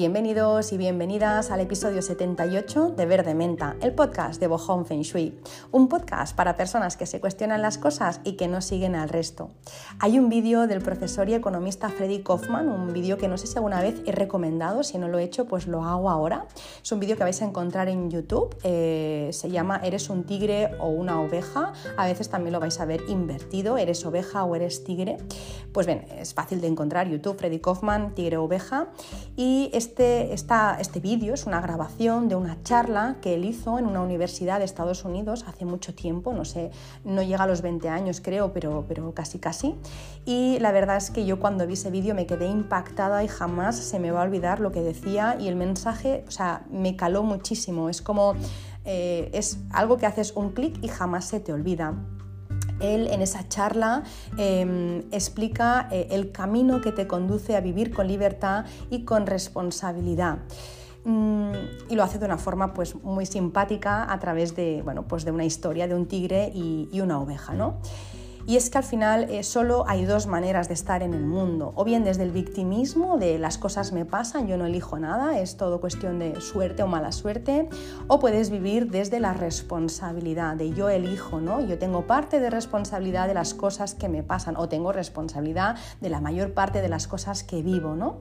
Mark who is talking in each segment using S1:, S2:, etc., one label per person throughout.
S1: Bienvenidos y bienvenidas al episodio 78 de Verde Menta, el podcast de Bohong Feng Shui, un podcast para personas que se cuestionan las cosas y que no siguen al resto. Hay un vídeo del profesor y economista Freddy Kaufman, un vídeo que no sé si alguna vez he recomendado, si no lo he hecho pues lo hago ahora. Es un vídeo que vais a encontrar en YouTube, eh, se llama Eres un tigre o una oveja, a veces también lo vais a ver invertido, eres oveja o eres tigre. Pues bien, es fácil de encontrar YouTube, Freddy Kaufman, tigre oveja, y este, este vídeo es una grabación de una charla que él hizo en una universidad de Estados Unidos hace mucho tiempo, no sé, no llega a los 20 años creo, pero, pero casi casi. Y la verdad es que yo cuando vi ese vídeo me quedé impactada y jamás se me va a olvidar lo que decía y el mensaje, o sea, me caló muchísimo. Es como, eh, es algo que haces un clic y jamás se te olvida él en esa charla em, explica eh, el camino que te conduce a vivir con libertad y con responsabilidad. Mm, y lo hace de una forma pues, muy simpática a través de, bueno, pues de una historia de un tigre y, y una oveja. ¿no? Y es que al final eh, solo hay dos maneras de estar en el mundo, o bien desde el victimismo, de las cosas me pasan, yo no elijo nada, es todo cuestión de suerte o mala suerte, o puedes vivir desde la responsabilidad, de yo elijo, ¿no? Yo tengo parte de responsabilidad de las cosas que me pasan, o tengo responsabilidad de la mayor parte de las cosas que vivo, ¿no?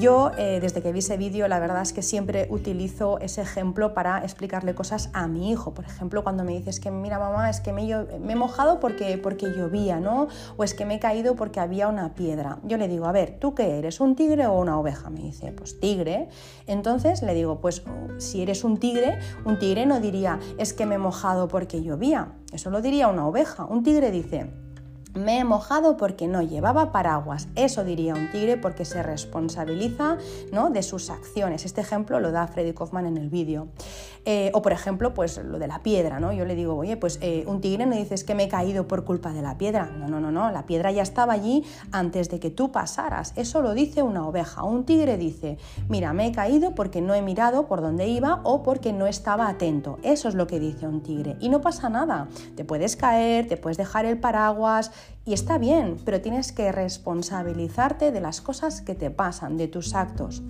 S1: Yo, eh, desde que vi ese vídeo, la verdad es que siempre utilizo ese ejemplo para explicarle cosas a mi hijo. Por ejemplo, cuando me dices que, mira mamá, es que me, he mojado porque, porque llovía, ¿no? O es que me he caído porque había una piedra. Yo le digo, a ver, ¿tú qué eres? ¿Un tigre o una oveja? Me dice, pues tigre. Entonces le digo, pues si eres un tigre, un tigre no diría, es que me he mojado porque llovía. Eso lo diría una oveja. Un tigre dice, me he mojado porque no llevaba paraguas. Eso diría un tigre porque se responsabiliza ¿no? de sus acciones. Este ejemplo lo da Freddy Kaufman en el vídeo. Eh, o por ejemplo, pues lo de la piedra, ¿no? Yo le digo, oye, pues eh, un tigre no dices que me he caído por culpa de la piedra. No, no, no, no. La piedra ya estaba allí antes de que tú pasaras. Eso lo dice una oveja. Un tigre dice, mira, me he caído porque no he mirado por dónde iba o porque no estaba atento. Eso es lo que dice un tigre. Y no pasa nada. Te puedes caer, te puedes dejar el paraguas y está bien, pero tienes que responsabilizarte de las cosas que te pasan, de tus actos.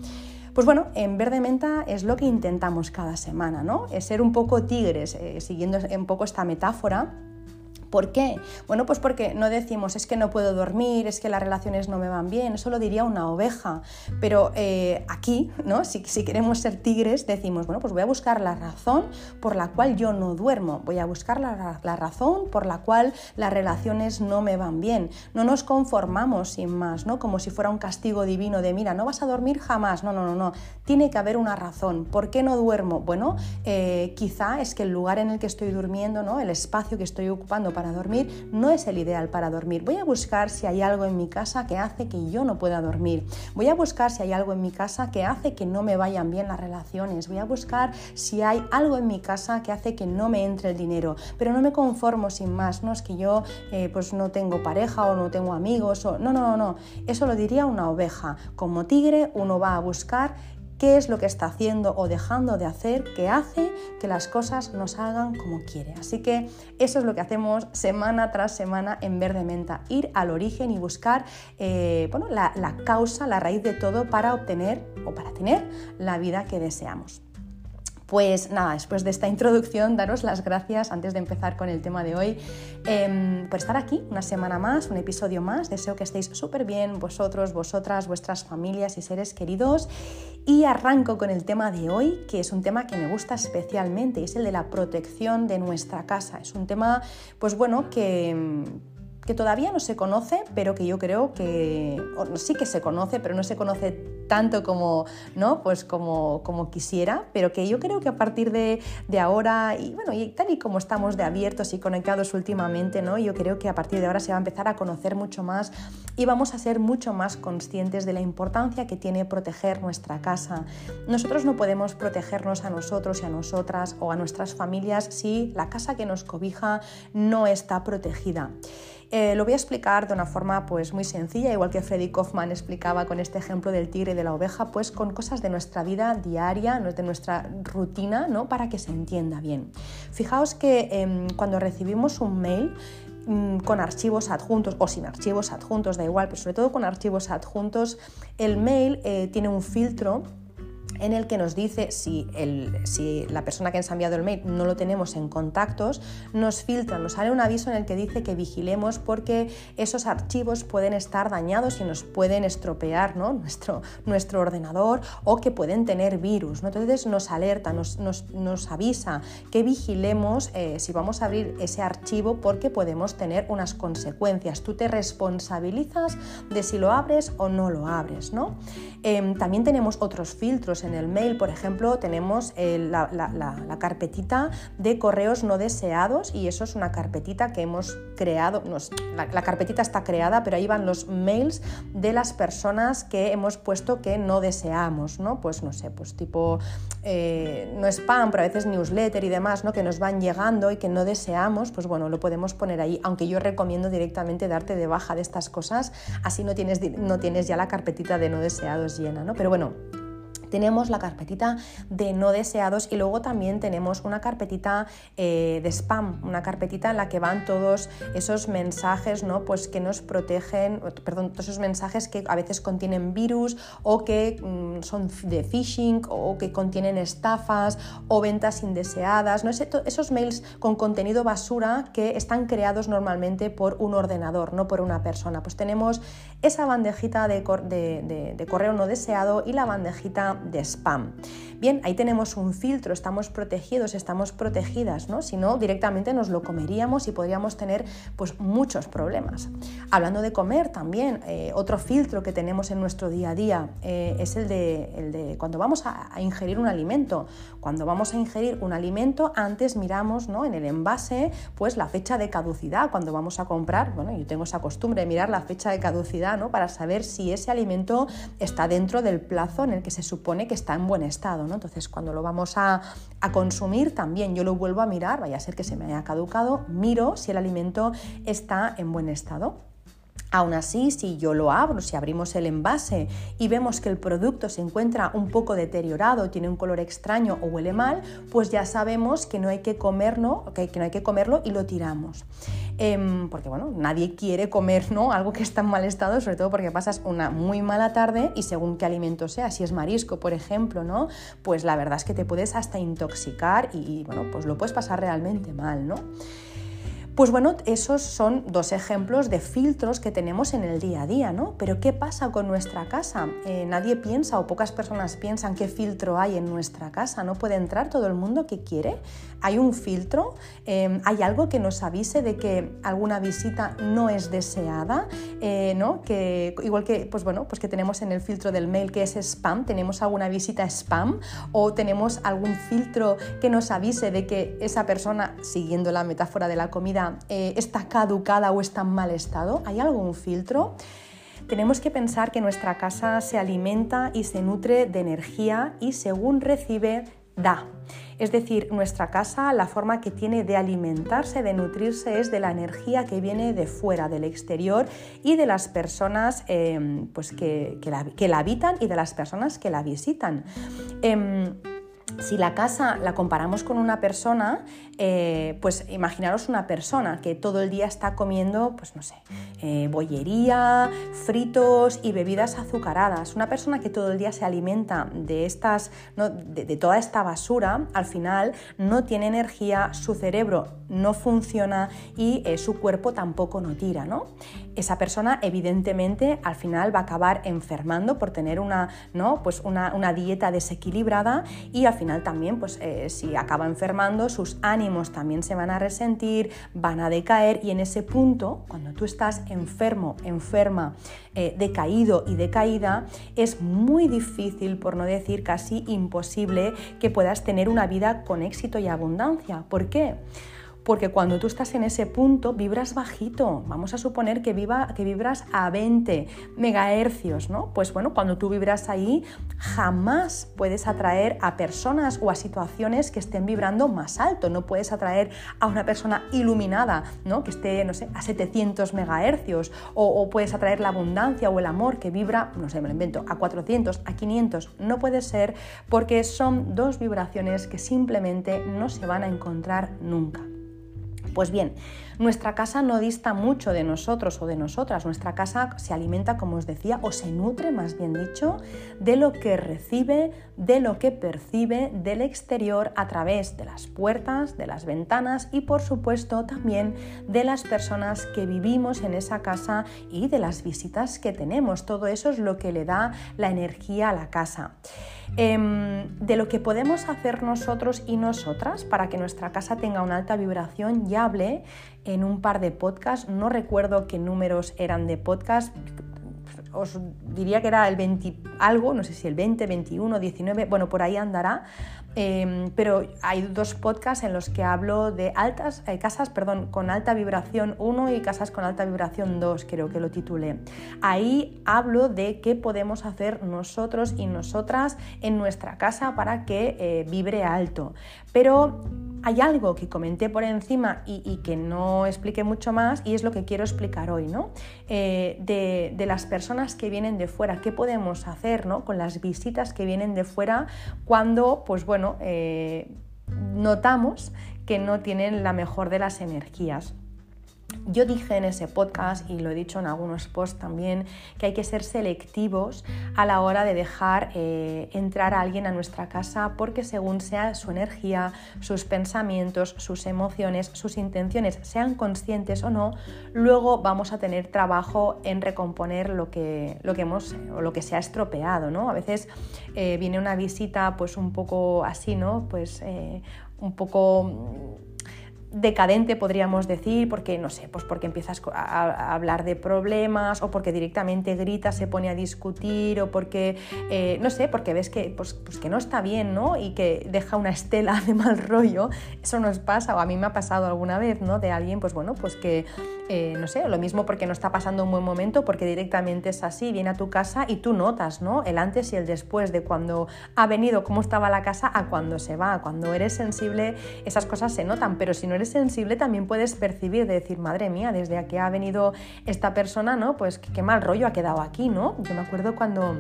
S1: Pues bueno, en Verde Menta es lo que intentamos cada semana, ¿no? Es ser un poco tigres, eh, siguiendo un poco esta metáfora ¿Por qué? Bueno, pues porque no decimos es que no puedo dormir, es que las relaciones no me van bien, eso lo diría una oveja. Pero eh, aquí, ¿no? Si, queremos ser tigres, decimos, bueno, pues voy a buscar la razón por la cual yo no duermo, voy a buscar la, razón por la cual las relaciones no me van bien. No nos conformamos sin más, ¿no? Como si fuera un castigo divino de, mira, no vas a dormir jamás. No, no, no, no. Tiene que haber una razón. ¿Por qué no duermo? Bueno, eh, quizá es que el lugar en el que estoy durmiendo, ¿no? El espacio que estoy ocupando para dormir no es el ideal para dormir. Voy a buscar si hay algo en mi casa que hace que yo no pueda dormir. Voy a buscar si hay algo en mi casa que hace que no me vayan bien las relaciones. Voy a buscar si hay algo en mi casa que hace que no me entre el dinero. Pero no me conformo sin más. No es que yo eh, pues no tengo pareja o no tengo amigos. O... No, no, no, no. Eso lo diría una oveja. Como tigre uno va a buscar qué es lo que está haciendo o dejando de hacer que hace que las cosas no salgan como quiere. Así que eso es lo que hacemos semana tras semana en Verde Menta, ir al origen y buscar eh, bueno, la causa, la raíz de todo para obtener o para tener la vida que deseamos. Pues nada, después de esta introducción, daros las gracias antes de empezar con el tema de hoy em, por estar aquí una semana más, un episodio más. Deseo que estéis súper bien vosotros, vosotras, vuestras familias y seres queridos. Y arranco con el tema de hoy, que es un tema que me gusta especialmente, es el de la protección de nuestra casa. Es un tema, pues bueno, que que todavía no se conoce, pero que yo creo que sí que se conoce, pero no se conoce tanto como, ¿no? pues como, como quisiera, pero que yo creo que a partir de, de, ahora, y bueno, y tal y como estamos de abiertos y conectados últimamente, ¿no? yo creo que a partir de ahora se va a empezar a conocer mucho más y vamos a ser mucho más conscientes de la importancia que tiene proteger nuestra casa. Nosotros no podemos protegernos a nosotros y a nosotras o a nuestras familias si la casa que nos cobija no está protegida. Eh, lo voy a explicar de una forma pues, muy sencilla, igual que Freddy Kaufman explicaba con este ejemplo del tigre y de la oveja, pues con cosas de nuestra vida diaria, de nuestra rutina, ¿no? para que se entienda bien. Fijaos que em, cuando recibimos un mail, mm, con archivos adjuntos o sin archivos adjuntos, da igual, pero sobre todo con archivos adjuntos, el mail eh, tiene un filtro en el que nos dice si, si, la persona que nos ha enviado el mail no lo tenemos en contactos, nos filtra, nos sale un aviso en el que dice que vigilemos porque esos archivos pueden estar dañados y nos pueden estropear ¿no? nuestro, nuestro ordenador o que pueden tener virus. Entonces nos alerta, nos, nos, avisa que vigilemos eh, si vamos a abrir ese archivo porque podemos tener unas consecuencias. Tú te responsabilizas de si lo abres o no lo abres. ¿no? Em, también tenemos otros filtros en el mail, por ejemplo, tenemos eh, la, carpetita de correos no deseados y eso es una carpetita que hemos creado, la, carpetita está creada, pero ahí van los mails de las personas que hemos puesto que no deseamos, ¿no? Pues no sé, pues tipo, eh, no spam, pero a veces newsletter y demás, ¿no? Que nos van llegando y que no deseamos, pues bueno, lo podemos poner ahí, aunque yo recomiendo directamente darte de baja de estas cosas, así no tienes, no tienes ya la carpetita de no deseados llena, ¿no? Pero bueno, tenemos la carpetita de no deseados y luego también tenemos una carpetita eh, de spam, una carpetita en la que van todos esos mensajes ¿no? pues que nos protegen, perdón, todos esos mensajes que a veces contienen virus o que mm, son de phishing o que contienen estafas o ventas indeseadas, ¿no? esos mails con contenido basura que están creados normalmente por un ordenador, no por una persona. Pues tenemos esa bandejita de, de correo no deseado y la bandejita de spam. Bien, ahí tenemos un filtro, estamos protegidos, estamos protegidas, ¿no? Si no, directamente nos lo comeríamos y podríamos tener pues, muchos problemas. Hablando de comer también, eh, otro filtro que tenemos en nuestro día a día eh, es el de, el de, cuando vamos a, ingerir un alimento. Cuando vamos a ingerir un alimento, antes miramos ¿no? en el envase pues, la fecha de caducidad. Cuando vamos a comprar, bueno, yo tengo esa costumbre de mirar la fecha de caducidad ¿no? para saber si ese alimento está dentro del plazo en el que se supone que está en buen estado. Entonces, cuando lo vamos a, a consumir, también yo lo vuelvo a mirar, vaya a ser que se me haya caducado, miro si el alimento está en buen estado. Aún así, si yo lo abro, si abrimos el envase y vemos que el producto se encuentra un poco deteriorado, tiene un color extraño o huele mal, pues ya sabemos que no hay que comerlo, que no hay que comerlo y lo tiramos. Em, porque bueno, nadie quiere comer ¿no? algo que está en mal estado, sobre todo porque pasas una muy mala tarde y según qué alimento sea, si es marisco, por ejemplo, ¿no? Pues la verdad es que te puedes hasta intoxicar y, y bueno, pues lo puedes pasar realmente mal, ¿no? Pues bueno, esos son dos ejemplos de filtros que tenemos en el día a día, ¿no? Pero ¿qué pasa con nuestra casa? Eh, nadie piensa o pocas personas piensan qué filtro hay en nuestra casa. No puede entrar todo el mundo que quiere. Hay un filtro, em, hay algo que nos avise de que alguna visita no es deseada, eh, ¿no? Que igual que, pues bueno, pues que tenemos en el filtro del mail que es spam, tenemos alguna visita spam o tenemos algún filtro que nos avise de que esa persona, siguiendo la metáfora de la comida, eh, está caducada o está en mal estado? ¿Hay algún filtro? Tenemos que pensar que nuestra casa se alimenta y se nutre de energía y según recibe, da. Es decir, nuestra casa, la forma que tiene de alimentarse, de nutrirse, es de la energía que viene de fuera, del exterior y de las personas em, pues que, la, habitan y de las personas que la visitan. Em, si la casa la comparamos con una persona, eh, pues imaginaros una persona que todo el día está comiendo, pues no sé, eh, bollería, fritos y bebidas azucaradas. Una persona que todo el día se alimenta de, estas, de, toda esta basura, al final no tiene energía, su cerebro no funciona y eh, su cuerpo tampoco no tira. ¿no? Esa persona evidentemente al final va a acabar enfermando por tener una, ¿no? pues una, una dieta desequilibrada y al final también pues, si acaba enfermando sus ánimos también se van a resentir, van a decaer y en ese punto, cuando tú estás enfermo, enferma, eh, decaído y decaída, es muy difícil, por no decir casi imposible, que puedas tener una vida con éxito y abundancia. ¿Por qué? Porque cuando tú estás en ese punto vibras bajito. Vamos a suponer que, viva, que vibras a 20 megahercios, ¿no? Pues bueno, cuando tú vibras ahí, jamás puedes atraer a personas o a situaciones que estén vibrando más alto. No puedes atraer a una persona iluminada, ¿no? Que esté, no sé, a 700 megahercios. O, o puedes atraer la abundancia o el amor que vibra, no sé, me lo invento, a 400, a 500. No puede ser porque son dos vibraciones que simplemente no se van a encontrar nunca. Pues bien, nuestra casa no dista mucho de nosotros o de nosotras. Nuestra casa se alimenta, como os decía, o se nutre, más bien dicho, de lo que recibe, de lo que percibe del exterior a través de las puertas, de las ventanas y, por supuesto, también de las personas que vivimos en esa casa y de las visitas que tenemos. Todo eso es lo que le da la energía a la casa. Em, de lo que podemos hacer nosotros y nosotras para que nuestra casa tenga una alta vibración, ya hablé en un par de podcasts, no recuerdo qué números eran de podcast, os diría que era el 20 algo, no sé si el 20, 21, 19, bueno, por ahí andará, Em, pero hay dos podcasts en los que hablo de altas eh, casas, perdón, con alta vibración 1 y casas con alta vibración 2, creo que lo titulé. Ahí hablo de qué podemos hacer nosotros y nosotras en nuestra casa para que eh, vibre alto. Pero hay algo que comenté por encima y, que no expliqué mucho más y es lo que quiero explicar hoy, ¿no? Eh, de, las personas que vienen de fuera, qué podemos hacer ¿no? con las visitas que vienen de fuera cuando, pues bueno, eh, notamos que no tienen la mejor de las energías. Yo dije en ese podcast, y lo he dicho en algunos posts también, que hay que ser selectivos a la hora de dejar eh, entrar a alguien a nuestra casa porque según sea su energía, sus pensamientos, sus emociones, sus intenciones, sean conscientes o no, luego vamos a tener trabajo en recomponer lo que, lo que hemos o lo que se ha estropeado. ¿no? A veces eh, viene una visita pues un poco así, ¿no? Pues eh, un poco decadente podríamos decir, porque no sé, pues porque empiezas a, hablar de problemas o porque directamente grita, se pone a discutir o porque, eh, no sé, porque ves que, pues, pues, que no está bien, ¿no? Y que deja una estela de mal rollo, eso nos pasa o a mí me ha pasado alguna vez, ¿no? De alguien, pues bueno, pues que, eh, no sé, lo mismo porque no está pasando un buen momento, porque directamente es así, viene a tu casa y tú notas, ¿no? El antes y el después de cuando ha venido, cómo estaba la casa a cuando se va, cuando eres sensible, esas cosas se notan, pero si no eres sensible también puedes percibir, de decir, madre mía, desde aquí ha venido esta persona, ¿no? Pues qué, mal rollo ha quedado aquí, ¿no? Yo me acuerdo cuando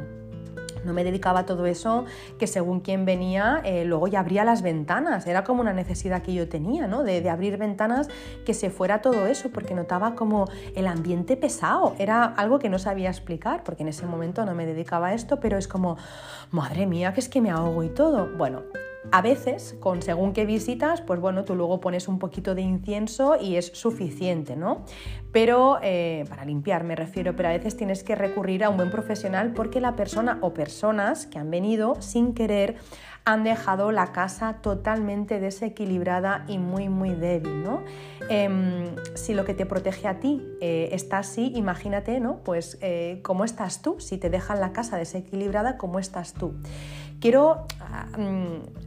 S1: no me dedicaba a todo eso, que según quien venía, eh, luego ya abría las ventanas. Era como una necesidad que yo tenía, ¿no? De, de, abrir ventanas, que se fuera todo eso, porque notaba como el ambiente pesado. Era algo que no sabía explicar, porque en ese momento no me dedicaba a esto, pero es como, madre mía, que es que me ahogo y todo. Bueno, a veces, con según qué visitas, pues bueno, tú luego pones un poquito de incienso y es suficiente, ¿no? Pero, eh, para limpiar me refiero, pero a veces tienes que recurrir a un buen profesional porque la persona o personas que han venido sin querer han dejado la casa totalmente desequilibrada y muy muy débil, ¿no? Em, si lo que te protege a ti eh, está así, imagínate, ¿no? Pues eh, cómo estás tú, si te dejan la casa desequilibrada, ¿cómo estás tú? Quiero ah, mm,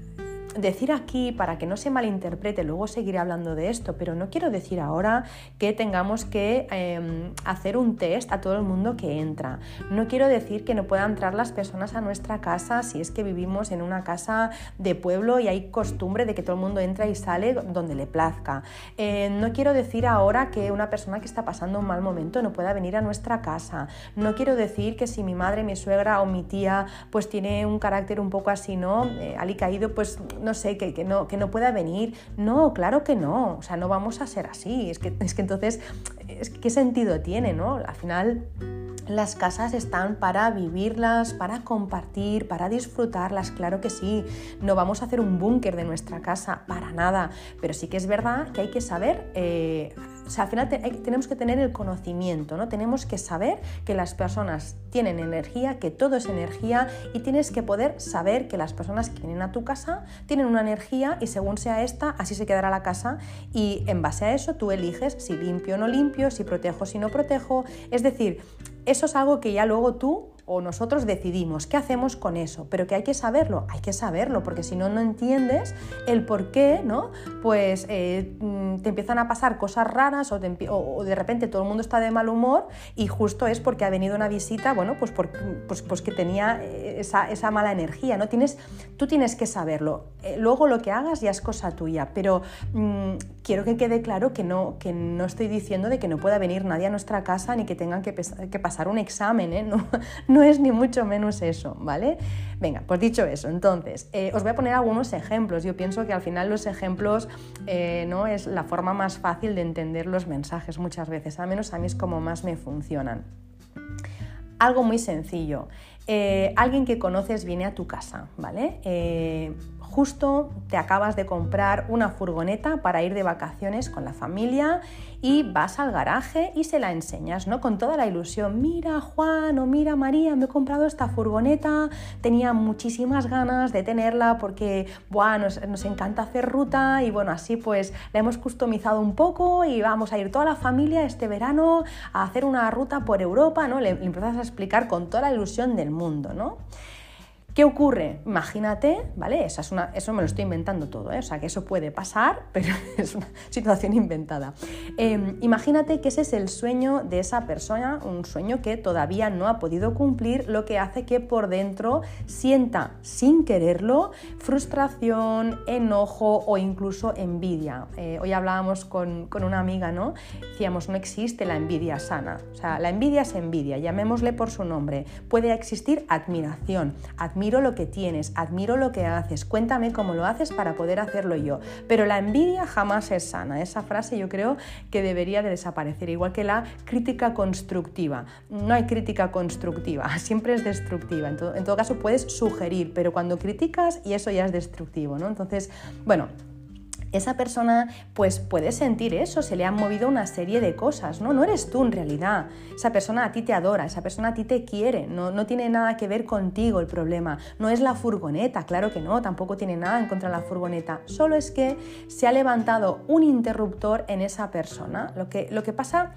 S1: decir aquí, para que no se malinterprete, luego seguiré hablando de esto, pero no quiero decir ahora que tengamos que em, hacer un test a todo el mundo que entra. No quiero decir que no puedan entrar las personas a nuestra casa si es que vivimos en una casa de pueblo y hay costumbre de que todo el mundo entra y sale donde le plazca. Eh, no quiero decir ahora que una persona que está pasando un mal momento no pueda venir a nuestra casa. No quiero decir que si mi madre, mi suegra o mi tía pues tiene un carácter un poco así, ¿no? Eh, caído, pues no sé, que, no, que no pueda venir. No, claro que no, o sea, no vamos a ser así. Es que, es que entonces, ¿qué sentido tiene, no? Al final las casas están para vivirlas, para compartir, para disfrutarlas, claro que sí. No vamos a hacer un búnker de nuestra casa, para nada. Pero sí que es verdad que hay que saber, eh, o sea, al final tenemos que tener el conocimiento, ¿no? Tenemos que saber que las personas tienen energía, que todo es energía y tienes que poder saber que las personas que vienen a tu casa tienen una energía y según sea esta, así se quedará la casa y en base a eso tú eliges si limpio o no limpio, si protejo o si no protejo. Es decir, eso es algo que ya luego tú o nosotros decidimos qué hacemos con eso, pero que hay que saberlo, hay que saberlo, porque si no, no entiendes el por qué, ¿no? Pues eh, mm, te empiezan a pasar cosas raras o, de repente todo el mundo está de mal humor y justo es porque ha venido una visita, bueno, pues, pues, pues, que tenía esa, esa, mala energía, ¿no? Tienes, tú tienes que saberlo. Eh, luego lo que hagas ya es cosa tuya, pero mm, quiero que quede claro que no, que no estoy diciendo de que no pueda venir nadie a nuestra casa ni que tengan que, que pasar un examen, ¿eh? no es ni mucho menos eso, ¿vale? Venga, pues dicho eso, entonces, eh, os voy a poner algunos ejemplos. Yo pienso que al final los ejemplos eh, no es la forma más fácil de entender los mensajes muchas veces, al menos a mí es como más me funcionan. Algo muy sencillo. Eh, alguien que conoces viene a tu casa, ¿vale? Justo te acabas de comprar una furgoneta para ir de vacaciones con la familia y vas al garaje y se la enseñas, ¿no? Con toda la ilusión, mira Juan o mira María, me he comprado esta furgoneta, tenía muchísimas ganas de tenerla porque, nos, nos encanta hacer ruta y bueno, así pues la hemos customizado un poco y vamos a ir toda la familia este verano a hacer una ruta por Europa, ¿no? Le, le empiezas a explicar con toda la ilusión del mundo, ¿no? ¿Qué ocurre? Imagínate, ¿vale? Esa es una, eso me lo estoy inventando todo, ¿eh? o sea que eso puede pasar, pero es una situación inventada. Em, imagínate que ese es el sueño de esa persona, un sueño que todavía no ha podido cumplir, lo que hace que por dentro sienta sin quererlo frustración, enojo o incluso envidia. Eh, hoy hablábamos con, con una amiga, ¿no? Decíamos, no existe la envidia sana, o sea, la envidia es envidia, llamémosle por su nombre. Puede existir admiración, admiración admiro lo que tienes, admiro lo que haces, cuéntame cómo lo haces para poder hacerlo yo. Pero la envidia jamás es sana. Esa frase yo creo que debería de desaparecer, igual que la crítica constructiva. No hay crítica constructiva, siempre es destructiva. En todo, en todo caso puedes sugerir, pero cuando criticas y eso ya es destructivo, ¿no? Entonces, bueno, esa persona pues puede sentir eso, se le han movido una serie de cosas, ¿no? No eres tú en realidad, esa persona a ti te adora, esa persona a ti te quiere, no, no tiene nada que ver contigo el problema, no es la furgoneta, claro que no, tampoco tiene nada en contra de la furgoneta, solo es que se ha levantado un interruptor en esa persona. Lo que, lo que pasa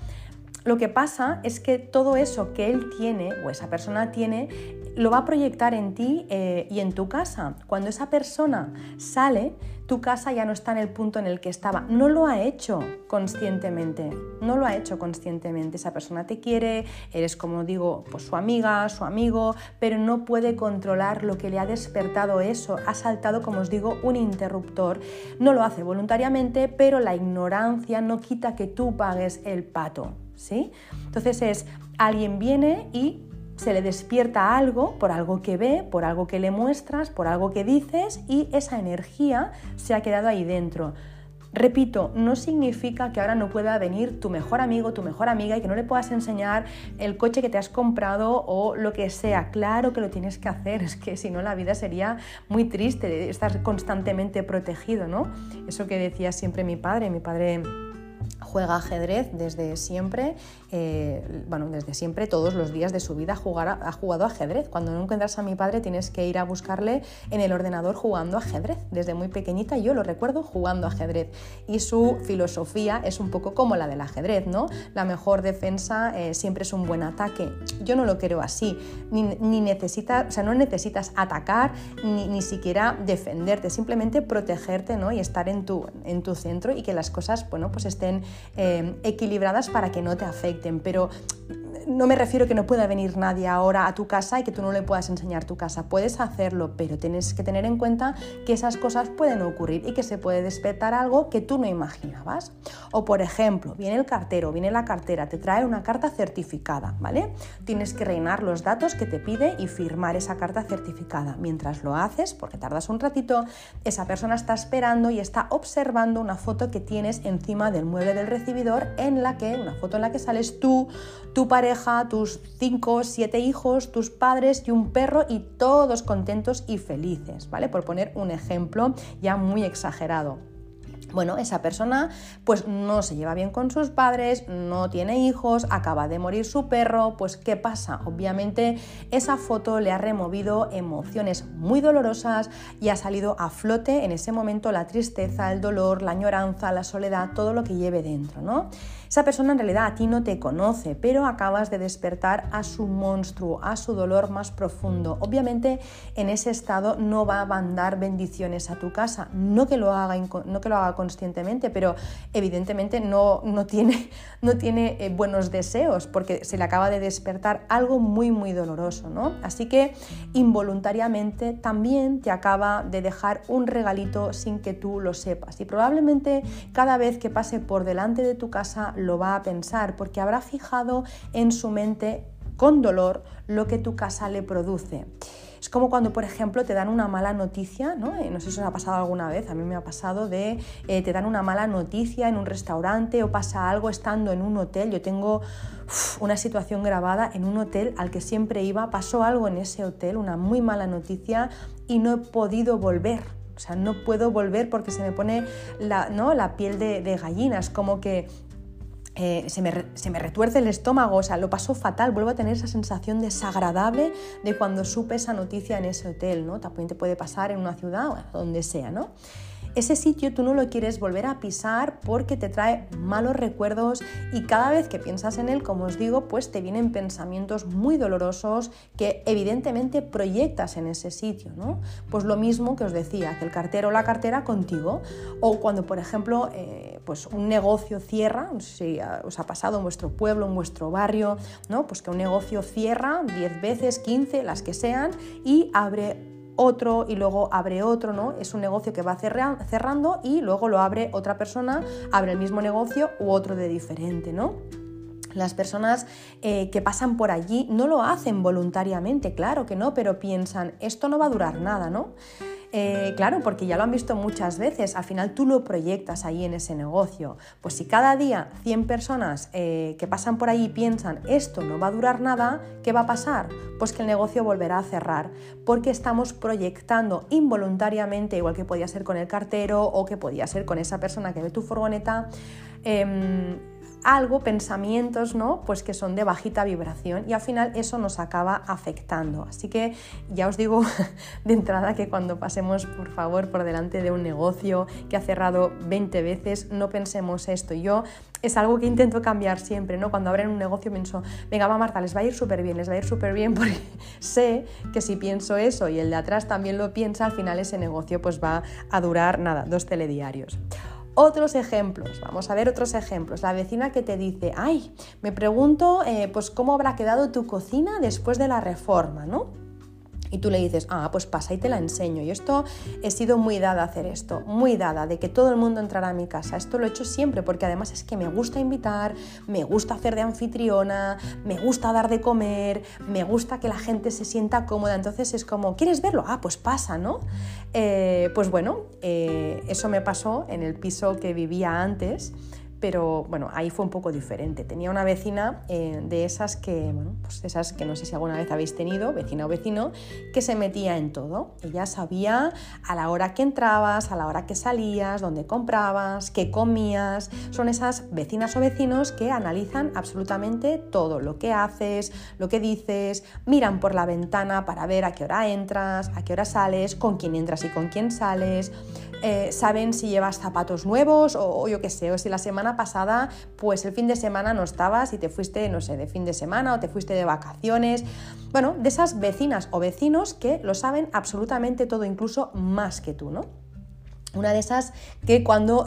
S1: lo que pasa es que todo eso que él tiene o esa persona tiene lo va a proyectar en ti eh, y en tu casa. Cuando esa persona sale, tu casa ya no está en el punto en el que estaba. No lo ha hecho conscientemente, no lo ha hecho conscientemente. Esa persona te quiere, eres como digo, pues su amiga, su amigo, pero no puede controlar lo que le ha despertado eso. Ha saltado, como os digo, un interruptor. No lo hace voluntariamente, pero la ignorancia no quita que tú pagues el pato. ¿Sí? Entonces es, alguien viene y se le despierta algo por algo que ve, por algo que le muestras, por algo que dices y esa energía se ha quedado ahí dentro. Repito, no significa que ahora no pueda venir tu mejor amigo, tu mejor amiga y que no le puedas enseñar el coche que te has comprado o lo que sea. Claro que lo tienes que hacer, es que si no la vida sería muy triste, estar constantemente protegido, ¿no? Eso que decía siempre mi padre, mi padre juega ajedrez desde siempre, eh, bueno, desde siempre, todos los días de su vida ha jugado ajedrez. Cuando no encuentras a mi padre tienes que ir a buscarle en el ordenador jugando ajedrez. Desde muy pequeñita yo lo recuerdo jugando ajedrez. Y su filosofía es un poco como la del ajedrez, ¿no? La mejor defensa eh, siempre es un buen ataque. Yo no lo creo así. Ni, ni necesitas, o sea, no necesitas atacar ni, ni, siquiera defenderte, simplemente protegerte, ¿no? Y estar en tu, en tu centro y que las cosas, bueno, pues estén eh, equilibradas para que no te afecten, pero no me refiero que no pueda venir nadie ahora a tu casa y que tú no le puedas enseñar tu casa. Puedes hacerlo, pero tienes que tener en cuenta que esas cosas pueden ocurrir y que se puede despertar algo que tú no imaginabas. O por ejemplo, viene el cartero, viene la cartera, te trae una carta certificada, ¿vale? Tienes que reinar los datos que te pide y firmar esa carta certificada. Mientras lo haces, porque tardas un ratito, esa persona está esperando y está observando una foto que tienes encima del mueble del recibidor en la que, una foto en la que sales tú, tu pareja, tus cinco, siete hijos, tus padres y un perro y todos contentos y felices, ¿vale? Por poner un ejemplo ya muy exagerado. Bueno, esa persona pues no se lleva bien con sus padres, no tiene hijos, acaba de morir su perro, pues ¿qué pasa? Obviamente esa foto le ha removido emociones muy dolorosas y ha salido a flote en ese momento la tristeza, el dolor, la añoranza, la soledad, todo lo que lleve dentro, ¿no? Esa persona en realidad a ti no te conoce, pero acabas de despertar a su monstruo, a su dolor más profundo. Obviamente en ese estado no va a mandar bendiciones a tu casa, no que lo haga, no que lo haga conscientemente, pero evidentemente no, no tiene, no tiene eh, buenos deseos porque se le acaba de despertar algo muy, muy doloroso. ¿no? Así que involuntariamente también te acaba de dejar un regalito sin que tú lo sepas. Y probablemente cada vez que pase por delante de tu casa lo va a pensar porque habrá fijado en su mente con dolor lo que tu casa le produce. Es como cuando, por ejemplo, te dan una mala noticia, ¿no? Eh, no sé si os ha pasado alguna vez, a mí me ha pasado de eh, te dan una mala noticia en un restaurante o pasa algo estando en un hotel. Yo tengo una situación grabada en un hotel al que siempre iba, pasó algo en ese hotel, una muy mala noticia y no he podido volver. O sea, no puedo volver porque se me pone la, ¿no? la piel de, de gallina. Es como que eh, se, me, retuerce el estómago, o sea, lo paso fatal, vuelvo a tener esa sensación desagradable de cuando supe esa noticia en ese hotel, ¿no? También te puede pasar en una ciudad donde sea, ¿no? Ese sitio tú no lo quieres volver a pisar porque te trae malos recuerdos y cada vez que piensas en él, como os digo, pues te vienen pensamientos muy dolorosos que evidentemente proyectas en ese sitio, ¿no? Pues lo mismo que os decía, que el cartero o la cartera contigo, o cuando, por ejemplo, eh, pues un negocio cierra, si os ha pasado en vuestro pueblo, en vuestro barrio, ¿no? Pues que un negocio cierra 10 veces, 15, las que sean, y abre otro y luego abre otro, ¿no? Es un negocio que va cerrando y luego lo abre otra persona, abre el mismo negocio u otro de diferente, ¿no? Las personas eh, que pasan por allí no lo hacen voluntariamente, claro que no, pero piensan, esto no va a durar nada, ¿no? Eh, claro, porque ya lo han visto muchas veces, al final tú lo proyectas ahí en ese negocio. Pues si cada día 100 personas eh, que pasan por ahí piensan esto no va a durar nada, ¿qué va a pasar? Pues que el negocio volverá a cerrar, porque estamos proyectando involuntariamente, igual que podía ser con el cartero o que podía ser con esa persona que ve tu furgoneta, em, algo, pensamientos, ¿no? Pues que son de bajita vibración y al final eso nos acaba afectando. Así que ya os digo de entrada que cuando pasemos, por favor, por delante de un negocio que ha cerrado 20 veces, no pensemos esto. Yo es algo que intento cambiar siempre, ¿no? Cuando abren un negocio pienso, venga, va Marta, les va a ir súper bien, les va a ir súper bien porque sé que si pienso eso y el de atrás también lo piensa, al final ese negocio pues va a durar, nada, dos telediarios. Otros ejemplos, vamos a ver otros ejemplos. La vecina que te dice, ay, me pregunto, eh, pues cómo habrá quedado tu cocina después de la reforma, ¿no? Y tú le dices, ah, pues pasa y te la enseño. Y esto he sido muy dada a hacer esto, muy dada de que todo el mundo entrará a mi casa. Esto lo he hecho siempre porque además es que me gusta invitar, me gusta hacer de anfitriona, me gusta dar de comer, me gusta que la gente se sienta cómoda. Entonces es como, ¿quieres verlo? Ah, pues pasa, ¿no? Eh, pues bueno, eh, eso me pasó en el piso que vivía antes pero bueno, ahí fue un poco diferente. Tenía una vecina eh, de esas que, bueno, pues esas que no sé si alguna vez habéis tenido, vecina o vecino, que se metía en todo. Ella sabía a la hora que entrabas, a la hora que salías, dónde comprabas, qué comías. Son esas vecinas o vecinos que analizan absolutamente todo, lo que haces, lo que dices, miran por la ventana para ver a qué hora entras, a qué hora sales, con quién entras y con quién sales. Eh, saben si llevas zapatos nuevos o, o yo qué sé, o si la semana pasada, pues el fin de semana no estabas y te fuiste, no sé, de fin de semana o te fuiste de vacaciones. Bueno, de esas vecinas o vecinos que lo saben absolutamente todo, incluso más que tú, ¿no? Una de esas que cuando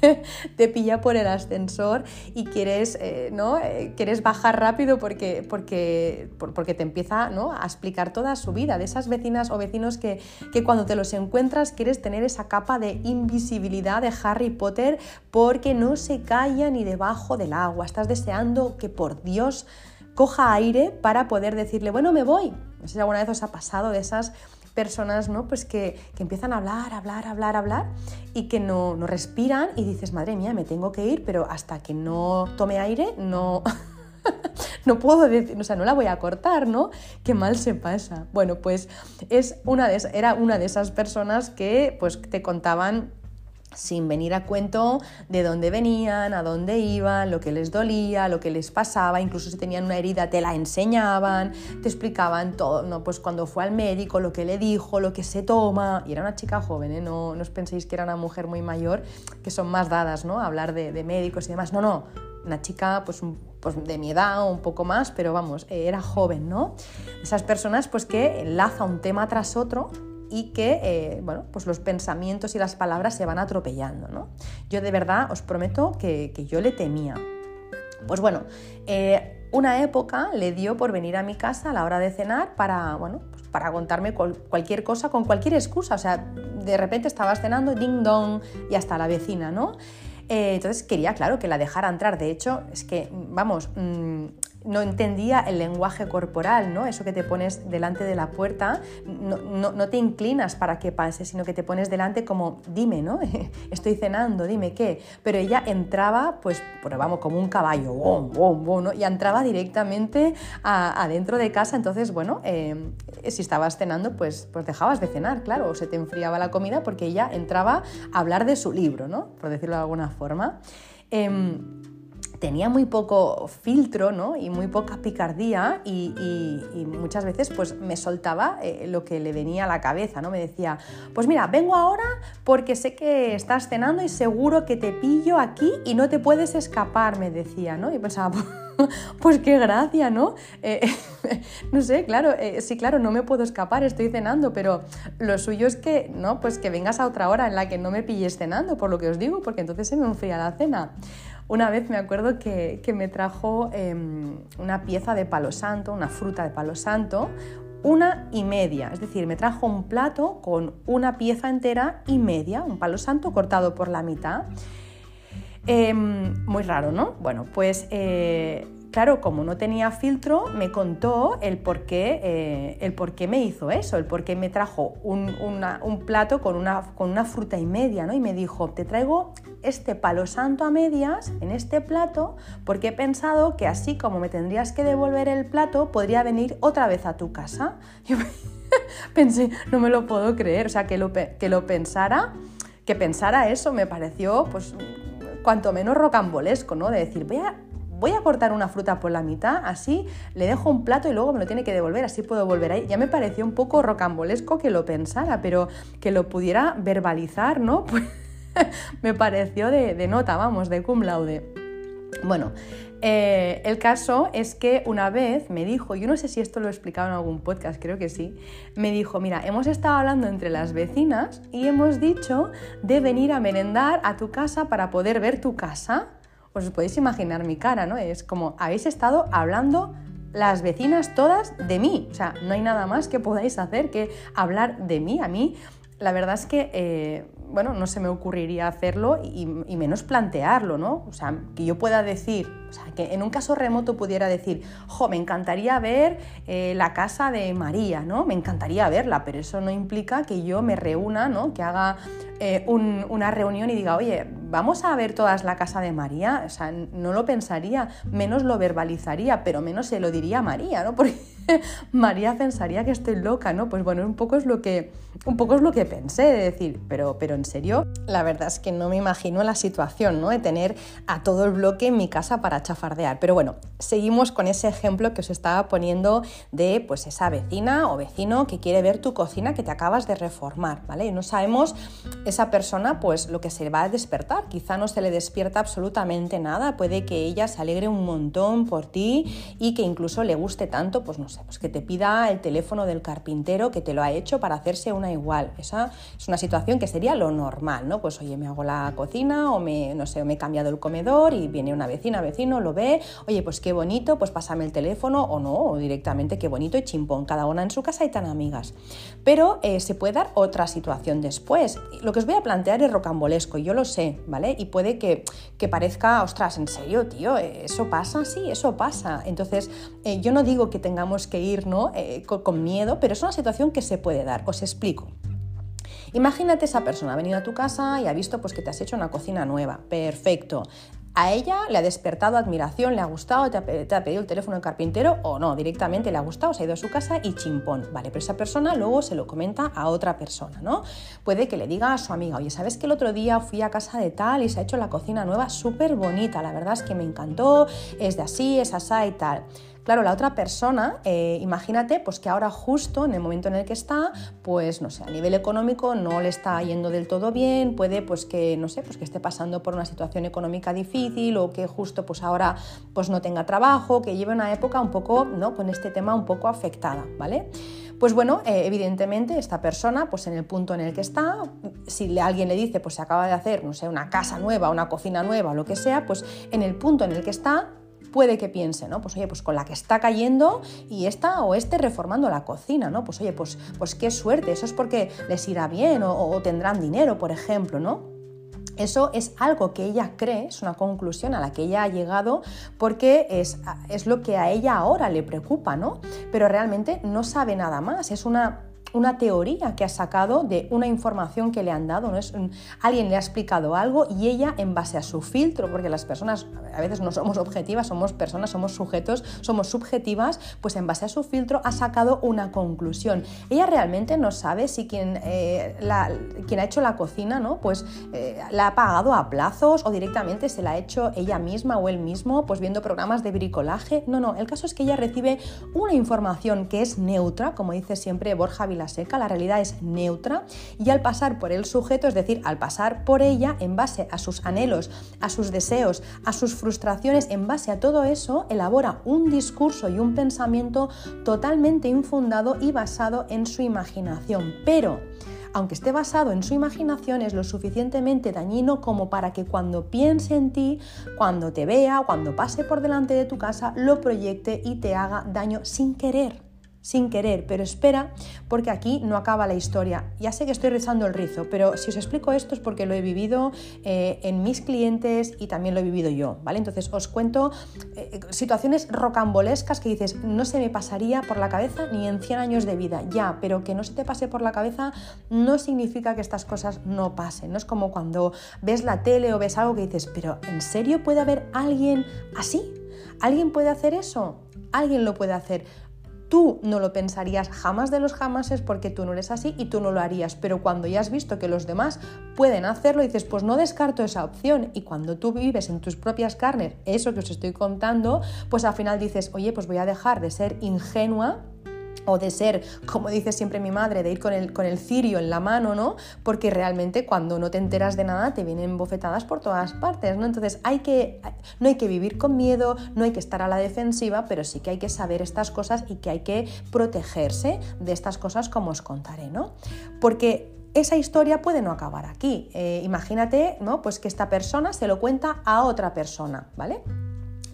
S1: te pilla por el ascensor y quieres, eh, ¿no? Eh, quieres bajar rápido porque, porque, porque te empieza ¿no? a explicar toda su vida. De esas vecinas o vecinos que, que cuando te los encuentras quieres tener esa capa de invisibilidad de Harry Potter porque no se calla ni debajo del agua. Estás deseando que por Dios coja aire para poder decirle, bueno, me voy. No sé si alguna vez os ha pasado de esas personas ¿no? pues que, empiezan a hablar, hablar, hablar, hablar y que no, no respiran y dices, madre mía, me tengo que ir, pero hasta que no tome aire no... no puedo decir, o sea, no la voy a cortar, ¿no? Qué mal se pasa. Bueno, pues es una de, era una de esas personas que pues te contaban sin venir a cuento de dónde venían, a dónde iban, lo que les dolía, lo que les pasaba, incluso si tenían una herida te la enseñaban, te explicaban todo, ¿no? pues cuando fue al médico, lo que le dijo, lo que se toma, y era una chica joven, ¿eh? no, no os penséis que era una mujer muy mayor, que son más dadas ¿no? a hablar de, de médicos y demás, no, no, una chica pues, pues de mi edad o un poco más, pero vamos, era joven, ¿no? Esas personas pues que enlaza un tema tras otro y que eh, bueno, pues los pensamientos y las palabras se van atropellando. ¿no? Yo de verdad os prometo que, yo le temía. Pues bueno, eh, una época le dio por venir a mi casa a la hora de cenar para, bueno, pues para contarme cualquier cosa con cualquier excusa. O sea, de repente estabas cenando, ding dong, y hasta la vecina, ¿no? Eh, entonces quería, claro, que la dejara entrar. De hecho, es que, vamos, mm, no entendía el lenguaje corporal, ¿no? Eso que te pones delante de la puerta, no, te inclinas para que pase, sino que te pones delante como, dime, ¿no? Estoy cenando, dime qué. Pero ella entraba, pues, pues vamos, como un caballo, bom, bom, bom, ¿no? Y entraba directamente adentro de casa, entonces, bueno, eh, si estabas cenando, pues, pues dejabas de cenar, claro, o se te enfriaba la comida porque ella entraba a hablar de su libro, ¿no? Por decirlo de alguna forma. Em, tenía muy poco filtro ¿no? y muy poca picardía y, muchas veces pues me soltaba eh, lo que le venía a la cabeza, ¿no? Me decía, pues mira, vengo ahora porque sé que estás cenando y seguro que te pillo aquí y no te puedes escapar, me decía, ¿no? Y pensaba, pues qué gracia, ¿no? Eh, no sé, claro, eh, sí, claro, no me puedo escapar, estoy cenando, pero lo suyo es que, ¿no? Pues que vengas a otra hora en la que no me pilles cenando, por lo que os digo, porque entonces se me enfría la cena. Una vez me acuerdo que, me trajo em, una pieza de palo santo, una fruta de palo santo, una y media, es decir, me trajo un plato con una pieza entera y media, un palo santo cortado por la mitad. Em, muy raro, ¿no? Bueno, pues eh, claro, como no tenía filtro, me contó el por qué, eh, el me hizo eso, el por qué me trajo un, plato con una, fruta y media, ¿no? Y me dijo, te traigo este palo santo a medias en este plato porque he pensado que así como me tendrías que devolver el plato, podría venir otra vez a tu casa. Yo pensé, no me lo puedo creer, o sea, que lo, que lo pensara, que pensara eso me pareció, pues, cuanto menos rocambolesco, ¿no? De decir, voy a voy a cortar una fruta por la mitad, así le dejo un plato y luego me lo tiene que devolver, así puedo volver ahí. Ya me pareció un poco rocambolesco que lo pensara, pero que lo pudiera verbalizar, ¿no? Pues me pareció de, nota, vamos, de cum laude. Bueno, eh, el caso es que una vez me dijo, yo no sé si esto lo he explicado en algún podcast, creo que sí, me dijo, mira, hemos estado hablando entre las vecinas y hemos dicho de venir a merendar a tu casa para poder ver tu casa os podéis imaginar mi cara, ¿no? Es como, habéis estado hablando las vecinas todas de mí. O sea, no hay nada más que podáis hacer que hablar de mí. A mí, la verdad es que eh, bueno, no se me ocurriría hacerlo y, menos plantearlo, ¿no? O sea, que yo pueda decir, o sea, que en un caso remoto pudiera decir, jo, me encantaría ver eh, la casa de María, ¿no? Me encantaría verla, pero eso no implica que yo me reúna, ¿no? Que haga eh, una reunión y diga, oye, vamos a ver todas la casa de María. O sea, no lo pensaría, menos lo verbalizaría, pero menos se lo diría a María, ¿no? Porque María pensaría que estoy loca, ¿no? Pues bueno, un poco es lo que, un poco es lo que pensé, de decir, pero, pero en serio, la verdad es que no me imagino la situación, ¿no? De tener a todo el bloque en mi casa para chafardear. Pero bueno, seguimos con ese ejemplo que os estaba poniendo de pues esa vecina o vecino que quiere ver tu cocina que te acabas de reformar, ¿vale? Y no sabemos esa persona pues lo que se va a despertar, quizá no se le despierta absolutamente nada, puede que ella se alegre un montón por ti y que incluso le guste tanto, pues no sé, pues que te pida el teléfono del carpintero que te lo ha hecho para hacerse una igual. Esa es una situación que sería lo normal, ¿no? Pues oye, me hago la cocina o me, no sé, me he cambiado el comedor y viene una vecina, vecino, lo ve, oye, pues qué bonito, pues pásame el teléfono o no, o directamente qué bonito y chimpón, cada una en su casa y tan amigas. Pero eh, se puede dar otra situación después. Lo que os voy a plantear es rocambolesco, yo lo sé, ¿vale? Y puede que, que parezca, ostras, ¿en serio, tío? ¿Eso pasa? Sí, eso pasa. Entonces, eh, yo no digo que tengamos que ir. Eh, con miedo, pero es una situación que se puede dar. Os explico. Imagínate esa persona ha venido a tu casa y ha visto pues, que te has hecho una cocina nueva. Perfecto. A ella le ha despertado admiración, le ha gustado, te ha, pedido el teléfono del carpintero o no, directamente le ha gustado, se ha ido a su casa y chimpón. Vale, pero esa persona luego se lo comenta a otra persona, ¿no? Puede que le diga a su amiga, oye, ¿sabes que el otro día fui a casa de tal y se ha hecho la cocina nueva súper bonita? La verdad es que me encantó, es de así, es asá y tal. Claro, la otra persona, eh, imagínate, pues que ahora justo en el momento en el que está, pues no sé, a nivel económico no le está yendo del todo bien, puede pues que, no sé, pues que esté pasando por una situación económica difícil o que justo pues ahora pues no tenga trabajo, que lleve una época un poco, ¿no? Con este tema un poco afectada, ¿vale? Pues bueno, eh, evidentemente esta persona, pues en el punto en el que está, si alguien le dice, pues se acaba de hacer, no sé, una casa nueva, una cocina nueva o lo que sea, pues en el punto en el que está, puede que piense, ¿no? Pues oye, pues con la que está cayendo y esta o este reformando la cocina, ¿no? Pues oye, pues, pues qué suerte, eso es porque les irá bien o, tendrán dinero, por ejemplo, ¿no? eso es algo que ella cree, es una conclusión a la que ella ha llegado porque es, es lo que a ella ahora le preocupa, ¿no? Pero realmente no sabe nada más, es una una teoría que ha sacado de una información que le han dado. ¿no? Es alguien le ha explicado algo y ella, en base a su filtro, porque las personas a veces no somos objetivas, somos personas, somos sujetos, somos subjetivas, pues en base a su filtro ha sacado una conclusión. Ella realmente no sabe si quien, eh, quien ha hecho la cocina, ¿no? Pues eh, la ha pagado a plazos o directamente se la ha hecho ella misma o él mismo, pues viendo programas de bricolaje. No, no, el caso es que ella recibe una información que es neutra, como dice siempre Borja Seca, la realidad es neutra y al pasar por el sujeto, es decir, al pasar por ella en base a sus anhelos, a sus deseos, a sus frustraciones, en base a todo eso, elabora un discurso y un pensamiento totalmente infundado y basado en su imaginación. Pero aunque esté basado en su imaginación, es lo suficientemente dañino como para que cuando piense en ti, cuando te vea, cuando pase por delante de tu casa, lo proyecte y te haga daño sin querer sin querer, pero espera porque aquí no acaba la historia. Ya sé que estoy rizando el rizo, pero si os explico esto es porque lo he vivido eh, en mis clientes y también lo he vivido yo, ¿vale? Entonces os cuento eh, situaciones rocambolescas que dices, no se me pasaría por la cabeza ni en 100 años de vida, ya, pero que no se te pase por la cabeza no significa que estas cosas no pasen, no es como cuando ves la tele o ves algo que dices, pero ¿en serio puede haber alguien así? ¿Alguien puede hacer eso? Alguien lo puede hacer Tú no lo pensarías jamás de los jamases porque tú no eres así y tú no lo harías, pero cuando ya has visto que los demás pueden hacerlo, dices, pues no descarto esa opción. Y cuando tú vives en tus propias carnes eso que os estoy contando, pues al final dices, oye, pues voy a dejar de ser ingenua o de ser, como dice siempre mi madre, de ir con el, con el cirio en la mano, ¿no? Porque realmente cuando no te enteras de nada te vienen bofetadas por todas partes, ¿no? Entonces hay que, no hay que vivir con miedo, no hay que estar a la defensiva, pero sí que hay que saber estas cosas y que hay que protegerse de estas cosas como os contaré, ¿no? Porque esa historia puede no acabar aquí. Eh, imagínate, ¿no? Pues que esta persona se lo cuenta a otra persona, ¿vale?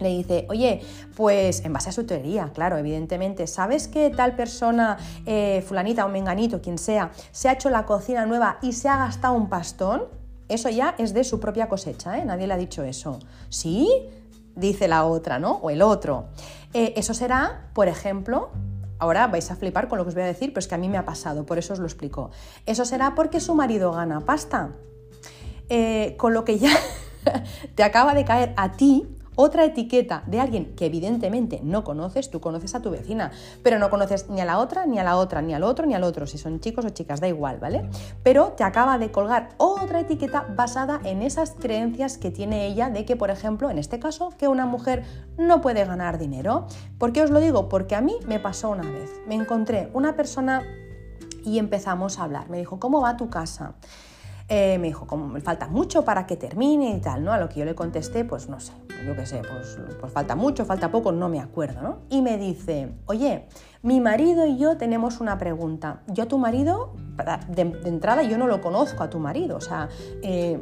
S1: Le dice, oye, pues en base a su teoría, claro, evidentemente, ¿sabes que tal persona, eh, fulanita o menganito, quien sea, se ha hecho la cocina nueva y se ha gastado un pastón? Eso ya es de su propia cosecha, ¿eh? Nadie le ha dicho eso. ¿Sí? Dice la otra, ¿no? O el otro. Eh, eso será, por ejemplo, ahora vais a flipar con lo que os voy a decir, pero es que a mí me ha pasado, por eso os lo explico. Eso será porque su marido gana pasta. Eh, con lo que ya te acaba de caer a ti otra etiqueta de alguien que evidentemente no conoces, tú conoces a tu vecina, pero no conoces ni a la otra, ni a la otra, ni al otro, ni al otro, si son chicos o chicas, da igual, ¿vale? Pero te acaba de colgar otra etiqueta basada en esas creencias que tiene ella de que, por ejemplo, en este caso, que una mujer no puede ganar dinero. ¿Por qué os lo digo? Porque a mí me pasó una vez. Me encontré una persona y empezamos a hablar. Me dijo, ¿cómo va tu casa? Eh, me dijo, como me falta mucho para que termine y tal, ¿no? A lo que yo le contesté, pues no sé, yo qué sé, pues, pues falta mucho, falta poco, no me acuerdo, ¿no? Y me dice, oye, mi marido y yo tenemos una pregunta. Yo a tu marido, de, entrada yo no lo conozco a tu marido, o sea, eh,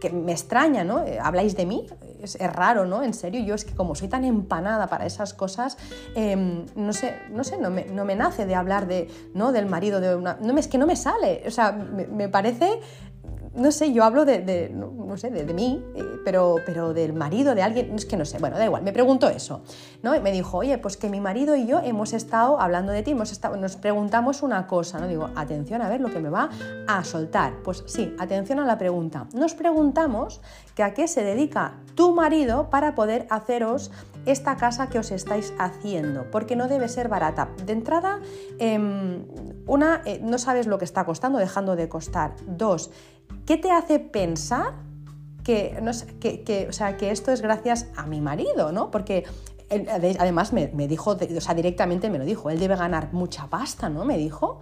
S1: que me extraña, ¿no? Eh, ¿Habláis de mí? Es, raro, ¿no? En serio, yo es que como soy tan empanada para esas cosas, em, no sé, no sé, no me, no me, nace de hablar de, ¿no? del marido de una... No, es que no me sale, o sea, me parece no sé, yo hablo de, no, sé, de, mí, eh, pero, pero del marido de alguien, es que no sé, bueno, da igual, me pregunto eso, ¿no? Me dijo, oye, pues que mi marido y yo hemos estado hablando de ti, hemos estado, nos preguntamos una cosa, ¿no? Digo, atención a ver lo que me va a soltar. Pues sí, atención a la pregunta. Nos preguntamos que a qué se dedica tu marido para poder haceros esta casa que os estáis haciendo, porque no debe ser barata. De entrada, em, una, eh, no sabes lo que está costando, dejando de costar. Dos, ¿qué te hace pensar que, no que, o sea, que esto es gracias a mi marido? ¿no? Porque además me, dijo, o sea, directamente me lo dijo, él debe ganar mucha pasta, ¿no? Me dijo.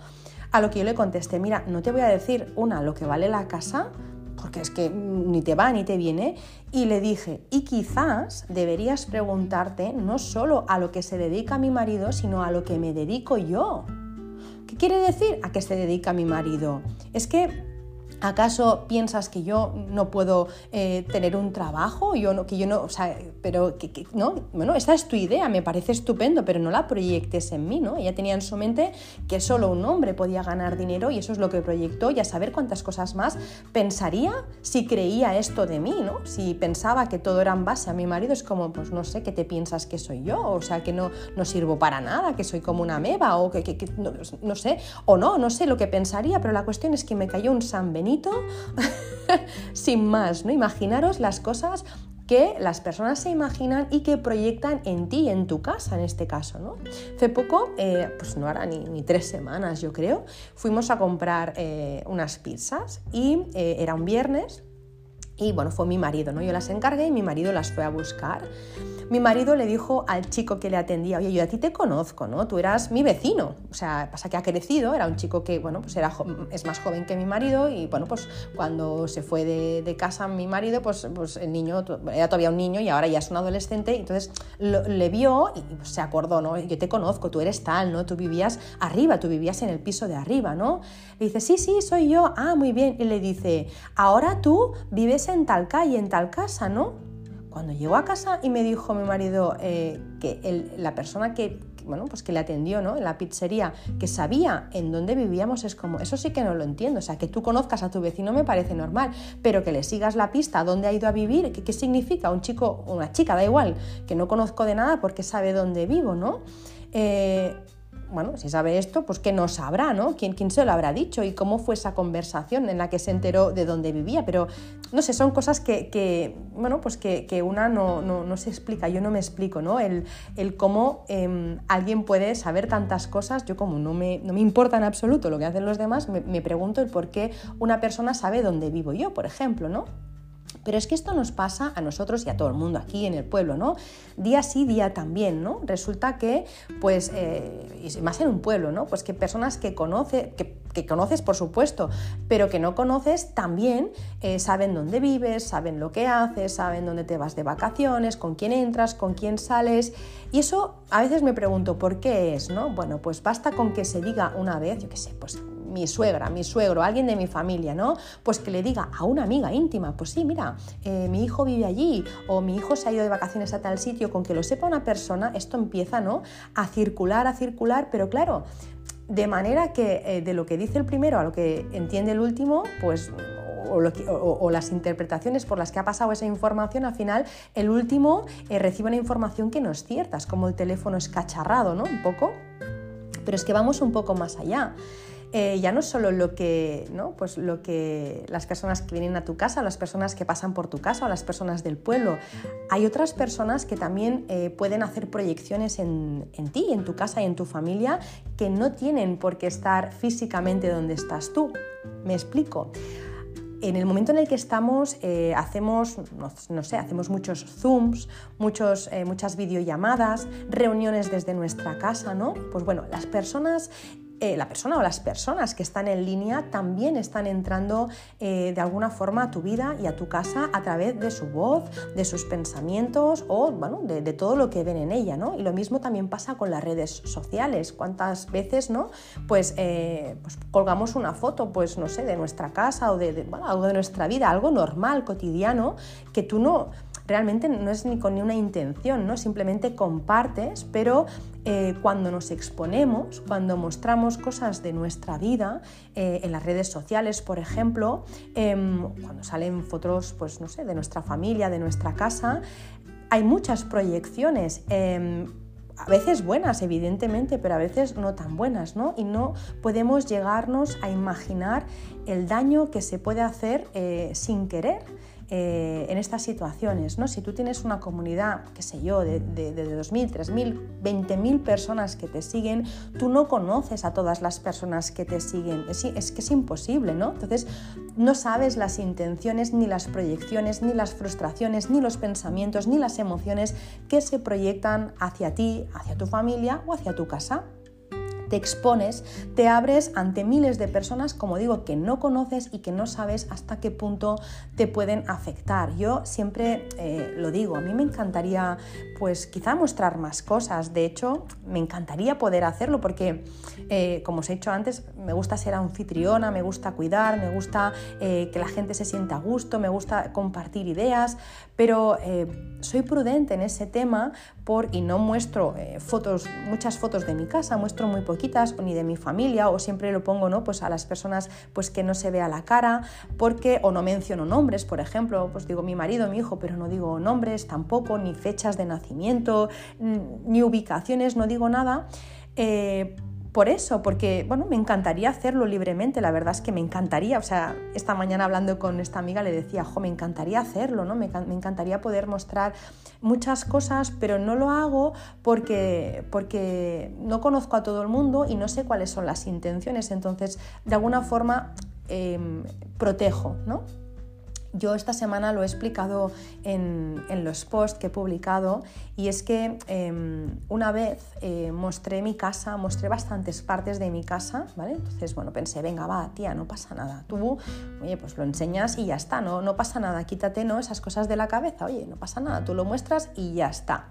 S1: A lo que yo le contesté, mira, no te voy a decir, una, lo que vale la casa, porque es que ni te va ni te viene, y le dije, y quizás deberías preguntarte no solo a lo que se dedica mi marido, sino a lo que me dedico yo. ¿Qué quiere decir a qué se dedica mi marido? Es que ¿Acaso piensas que yo no puedo eh, tener un trabajo? Yo no, que yo no, o sea, pero que, no, bueno, esta es tu idea, me parece estupendo, pero no la proyectes en mí, ¿no? Ella tenía en su mente que solo un hombre podía ganar dinero y eso es lo que proyectó y a saber cuántas cosas más pensaría si creía esto de mí, ¿no? Si pensaba que todo era en base a mi marido, es como, pues no sé, ¿qué te piensas que soy yo? O sea, que no, no sirvo para nada, que soy como una meba o que, no, no, sé, o no, no sé lo que pensaría, pero la cuestión es que me cayó un San Benito sin más, ¿no? Imaginaros las cosas que las personas se imaginan y que proyectan en ti, en tu casa en este caso. ¿no? Hace poco, eh, pues no hará ni, tres semanas yo creo, fuimos a comprar eh, unas pizzas y eh, era un viernes y bueno, fue mi marido, ¿no? Yo las encargué y mi marido las fue a buscar mi marido le dijo al chico que le atendía, oye, yo a ti te conozco, ¿no? Tú eras mi vecino. O sea, pasa que ha crecido, era un chico que, bueno, pues era, es más joven que mi marido y, bueno, pues cuando se fue de, casa mi marido, pues, pues el niño era todavía un niño y ahora ya es un adolescente, entonces le vio y pues, se acordó, ¿no? Yo te conozco, tú eres tal, ¿no? Tú vivías arriba, tú vivías en el piso de arriba, ¿no? Le dice, sí, sí, soy yo, ah, muy bien. Y le dice, ahora tú vives en tal calle, en tal casa, ¿no? Cuando llegó a casa y me dijo mi marido eh, que la persona que, bueno, pues que le atendió ¿no? en la pizzería, que sabía en dónde vivíamos, es como, eso sí que no lo entiendo. O sea, que tú conozcas a tu vecino me parece normal, pero que le sigas la pista a dónde ha ido a vivir, ¿qué, qué significa? Un chico, una chica, da igual, que no conozco de nada porque sabe dónde vivo, ¿no? Eh, bueno, si sabe esto, pues que no sabrá, ¿no? ¿Quién, ¿Quién, se lo habrá dicho y cómo fue esa conversación en la que se enteró de dónde vivía? Pero, no sé, son cosas que, bueno, pues que, una no, se explica, yo no me explico, ¿no? El, el cómo em, alguien puede saber tantas cosas, yo como no me, no me importa en absoluto lo que hacen los demás, me, me pregunto el por qué una persona sabe dónde vivo yo, por ejemplo, ¿no? Pero es que esto nos pasa a nosotros y a todo el mundo aquí en el pueblo, ¿no? Día sí, día también, ¿no? Resulta que, pues, eh, más en un pueblo, ¿no? Pues que personas que, conoce, que, conoces, por supuesto, pero que no conoces, también eh, saben dónde vives, saben lo que haces, saben dónde te vas de vacaciones, con quién entras, con quién sales. Y eso a veces me pregunto, ¿por qué es, no? Bueno, pues basta con que se diga una vez, yo qué sé, pues mi suegra, mi suegro, alguien de mi familia, ¿no? Pues que le diga a una amiga íntima, pues sí, mira, eh, mi hijo vive allí o mi hijo se ha ido de vacaciones a tal sitio, con que lo sepa una persona, esto empieza, ¿no? A circular, a circular, pero claro, de manera que eh, de lo que dice el primero a lo que entiende el último, pues o, las interpretaciones por las que ha pasado esa información, al final el último eh, recibe una información que no es cierta, es como el teléfono escacharrado, ¿no? Un poco. Pero es que vamos un poco más allá. Eh, ya no solo lo que, ¿no? Pues lo que las personas que vienen a tu casa, las personas que pasan por tu casa o las personas del pueblo, hay otras personas que también eh, pueden hacer proyecciones en, en ti, en tu casa y en tu familia que no tienen por qué estar físicamente donde estás tú. Me explico en el momento en el que estamos eh, hacemos, no, sé, hacemos muchos zooms, muchos, muchas videollamadas, reuniones desde nuestra casa, ¿no? Pues bueno, las personas eh, la persona o las personas que están en línea también están entrando eh, de alguna forma a tu vida y a tu casa a través de su voz, de sus pensamientos o bueno, de, todo lo que ven en ella. ¿no? Y lo mismo también pasa con las redes sociales. ¿Cuántas veces ¿no? pues, eh, pues colgamos una foto pues, no sé, de nuestra casa o de, algo de nuestra vida, algo normal, cotidiano, que tú no, realmente no es ni con ni una intención, ¿no? simplemente compartes, pero eh, cuando nos exponemos, cuando mostramos cosas de nuestra vida eh, en las redes sociales, por ejemplo, em, cuando salen fotos, pues no sé, de nuestra familia, de nuestra casa, hay muchas proyecciones. Em, a veces buenas, evidentemente, pero a veces no tan buenas, ¿no? Y no podemos llegarnos a imaginar el daño que se puede hacer eh, sin querer eh, en estas situaciones. ¿no? Si tú tienes una comunidad, qué sé yo, de, de, de 2.000, 3.000, 20.000 personas que te siguen, tú no conoces a todas las personas que te siguen. Es, es que es imposible, ¿no? Entonces, no sabes las intenciones, ni las proyecciones, ni las frustraciones, ni los pensamientos, ni las emociones que se proyectan hacia ti, hacia tu familia o hacia tu casa. Te expones, te abres ante miles de personas, como digo, que no conoces y que no sabes hasta qué punto te pueden afectar. Yo siempre eh, lo digo, a mí me encantaría, pues quizá mostrar más cosas. De hecho, me encantaría poder hacerlo porque, eh, como os he dicho antes, me gusta ser anfitriona, me gusta cuidar, me gusta eh, que la gente se sienta a gusto, me gusta compartir ideas, pero soy prudente en ese tema por, y no muestro fotos, muchas fotos de mi casa, muestro muy poquitas, ni de mi familia, o siempre lo pongo ¿no? pues a las personas pues, que no se vea la cara, porque, o no menciono nombres, por ejemplo, pues digo mi marido, mi hijo, pero no digo nombres tampoco, ni fechas de nacimiento, ni ubicaciones, no digo nada. Eh, por eso, porque bueno, me encantaría hacerlo libremente, la verdad es que me encantaría, o sea, esta mañana hablando con esta amiga le decía, jo, me encantaría hacerlo, ¿no? Me, encantaría poder mostrar muchas cosas, pero no lo hago porque, porque no conozco a todo el mundo y no sé cuáles son las intenciones, entonces de alguna forma em, protejo, ¿no? Yo esta semana lo he explicado en, los posts que he publicado y es que em, una vez eh, mostré mi casa, mostré bastantes partes de mi casa, ¿vale? Entonces, bueno, pensé, venga, va, tía, no pasa nada. Tú, oye, pues lo enseñas y ya está, no, no pasa nada, quítate ¿no? esas cosas de la cabeza, oye, no pasa nada, tú lo muestras y ya está.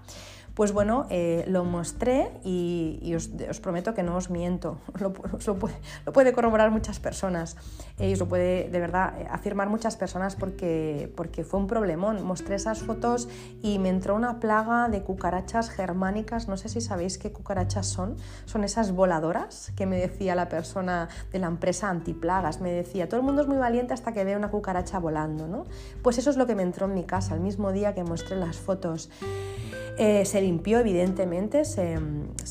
S1: Pues bueno, eh, lo mostré y, os, prometo que no os miento, lo, puede, corroborar muchas personas eh, y os lo puede de verdad eh, afirmar muchas personas porque, porque fue un problemón. Mostré esas fotos y me entró una plaga de cucarachas germánicas, no sé si sabéis qué cucarachas son, son esas voladoras que me decía la persona de la empresa antiplagas, me decía, todo el mundo es muy valiente hasta que ve una cucaracha volando, ¿no? Pues eso es lo que me entró en mi casa el mismo día que mostré las fotos. Eh, se limpió, evidentemente, se,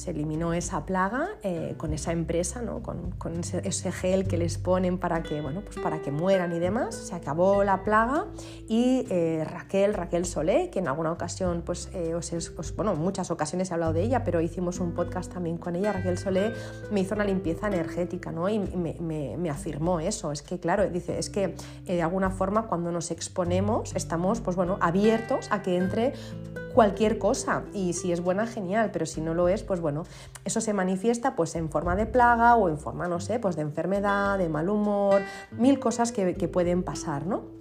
S1: eliminó esa plaga eh, con esa empresa, ¿no? con, ese, gel que les ponen para que, bueno, pues para que mueran y demás. Se acabó la plaga y eh, Raquel, Raquel Solé, que en alguna ocasión, pues, os, bueno, muchas ocasiones he hablado de ella, pero hicimos un podcast también con ella, Raquel Solé me hizo una limpieza energética ¿no? y me, me afirmó eso. Es que, claro, dice, es que de alguna forma cuando nos exponemos estamos, pues bueno, abiertos a que entre cualquier cosa y si es buena, genial, pero si no lo es, pues bueno, eso se manifiesta pues en forma de plaga o en forma, no sé, pues de enfermedad, de mal humor, mil cosas que, que pueden pasar, ¿no?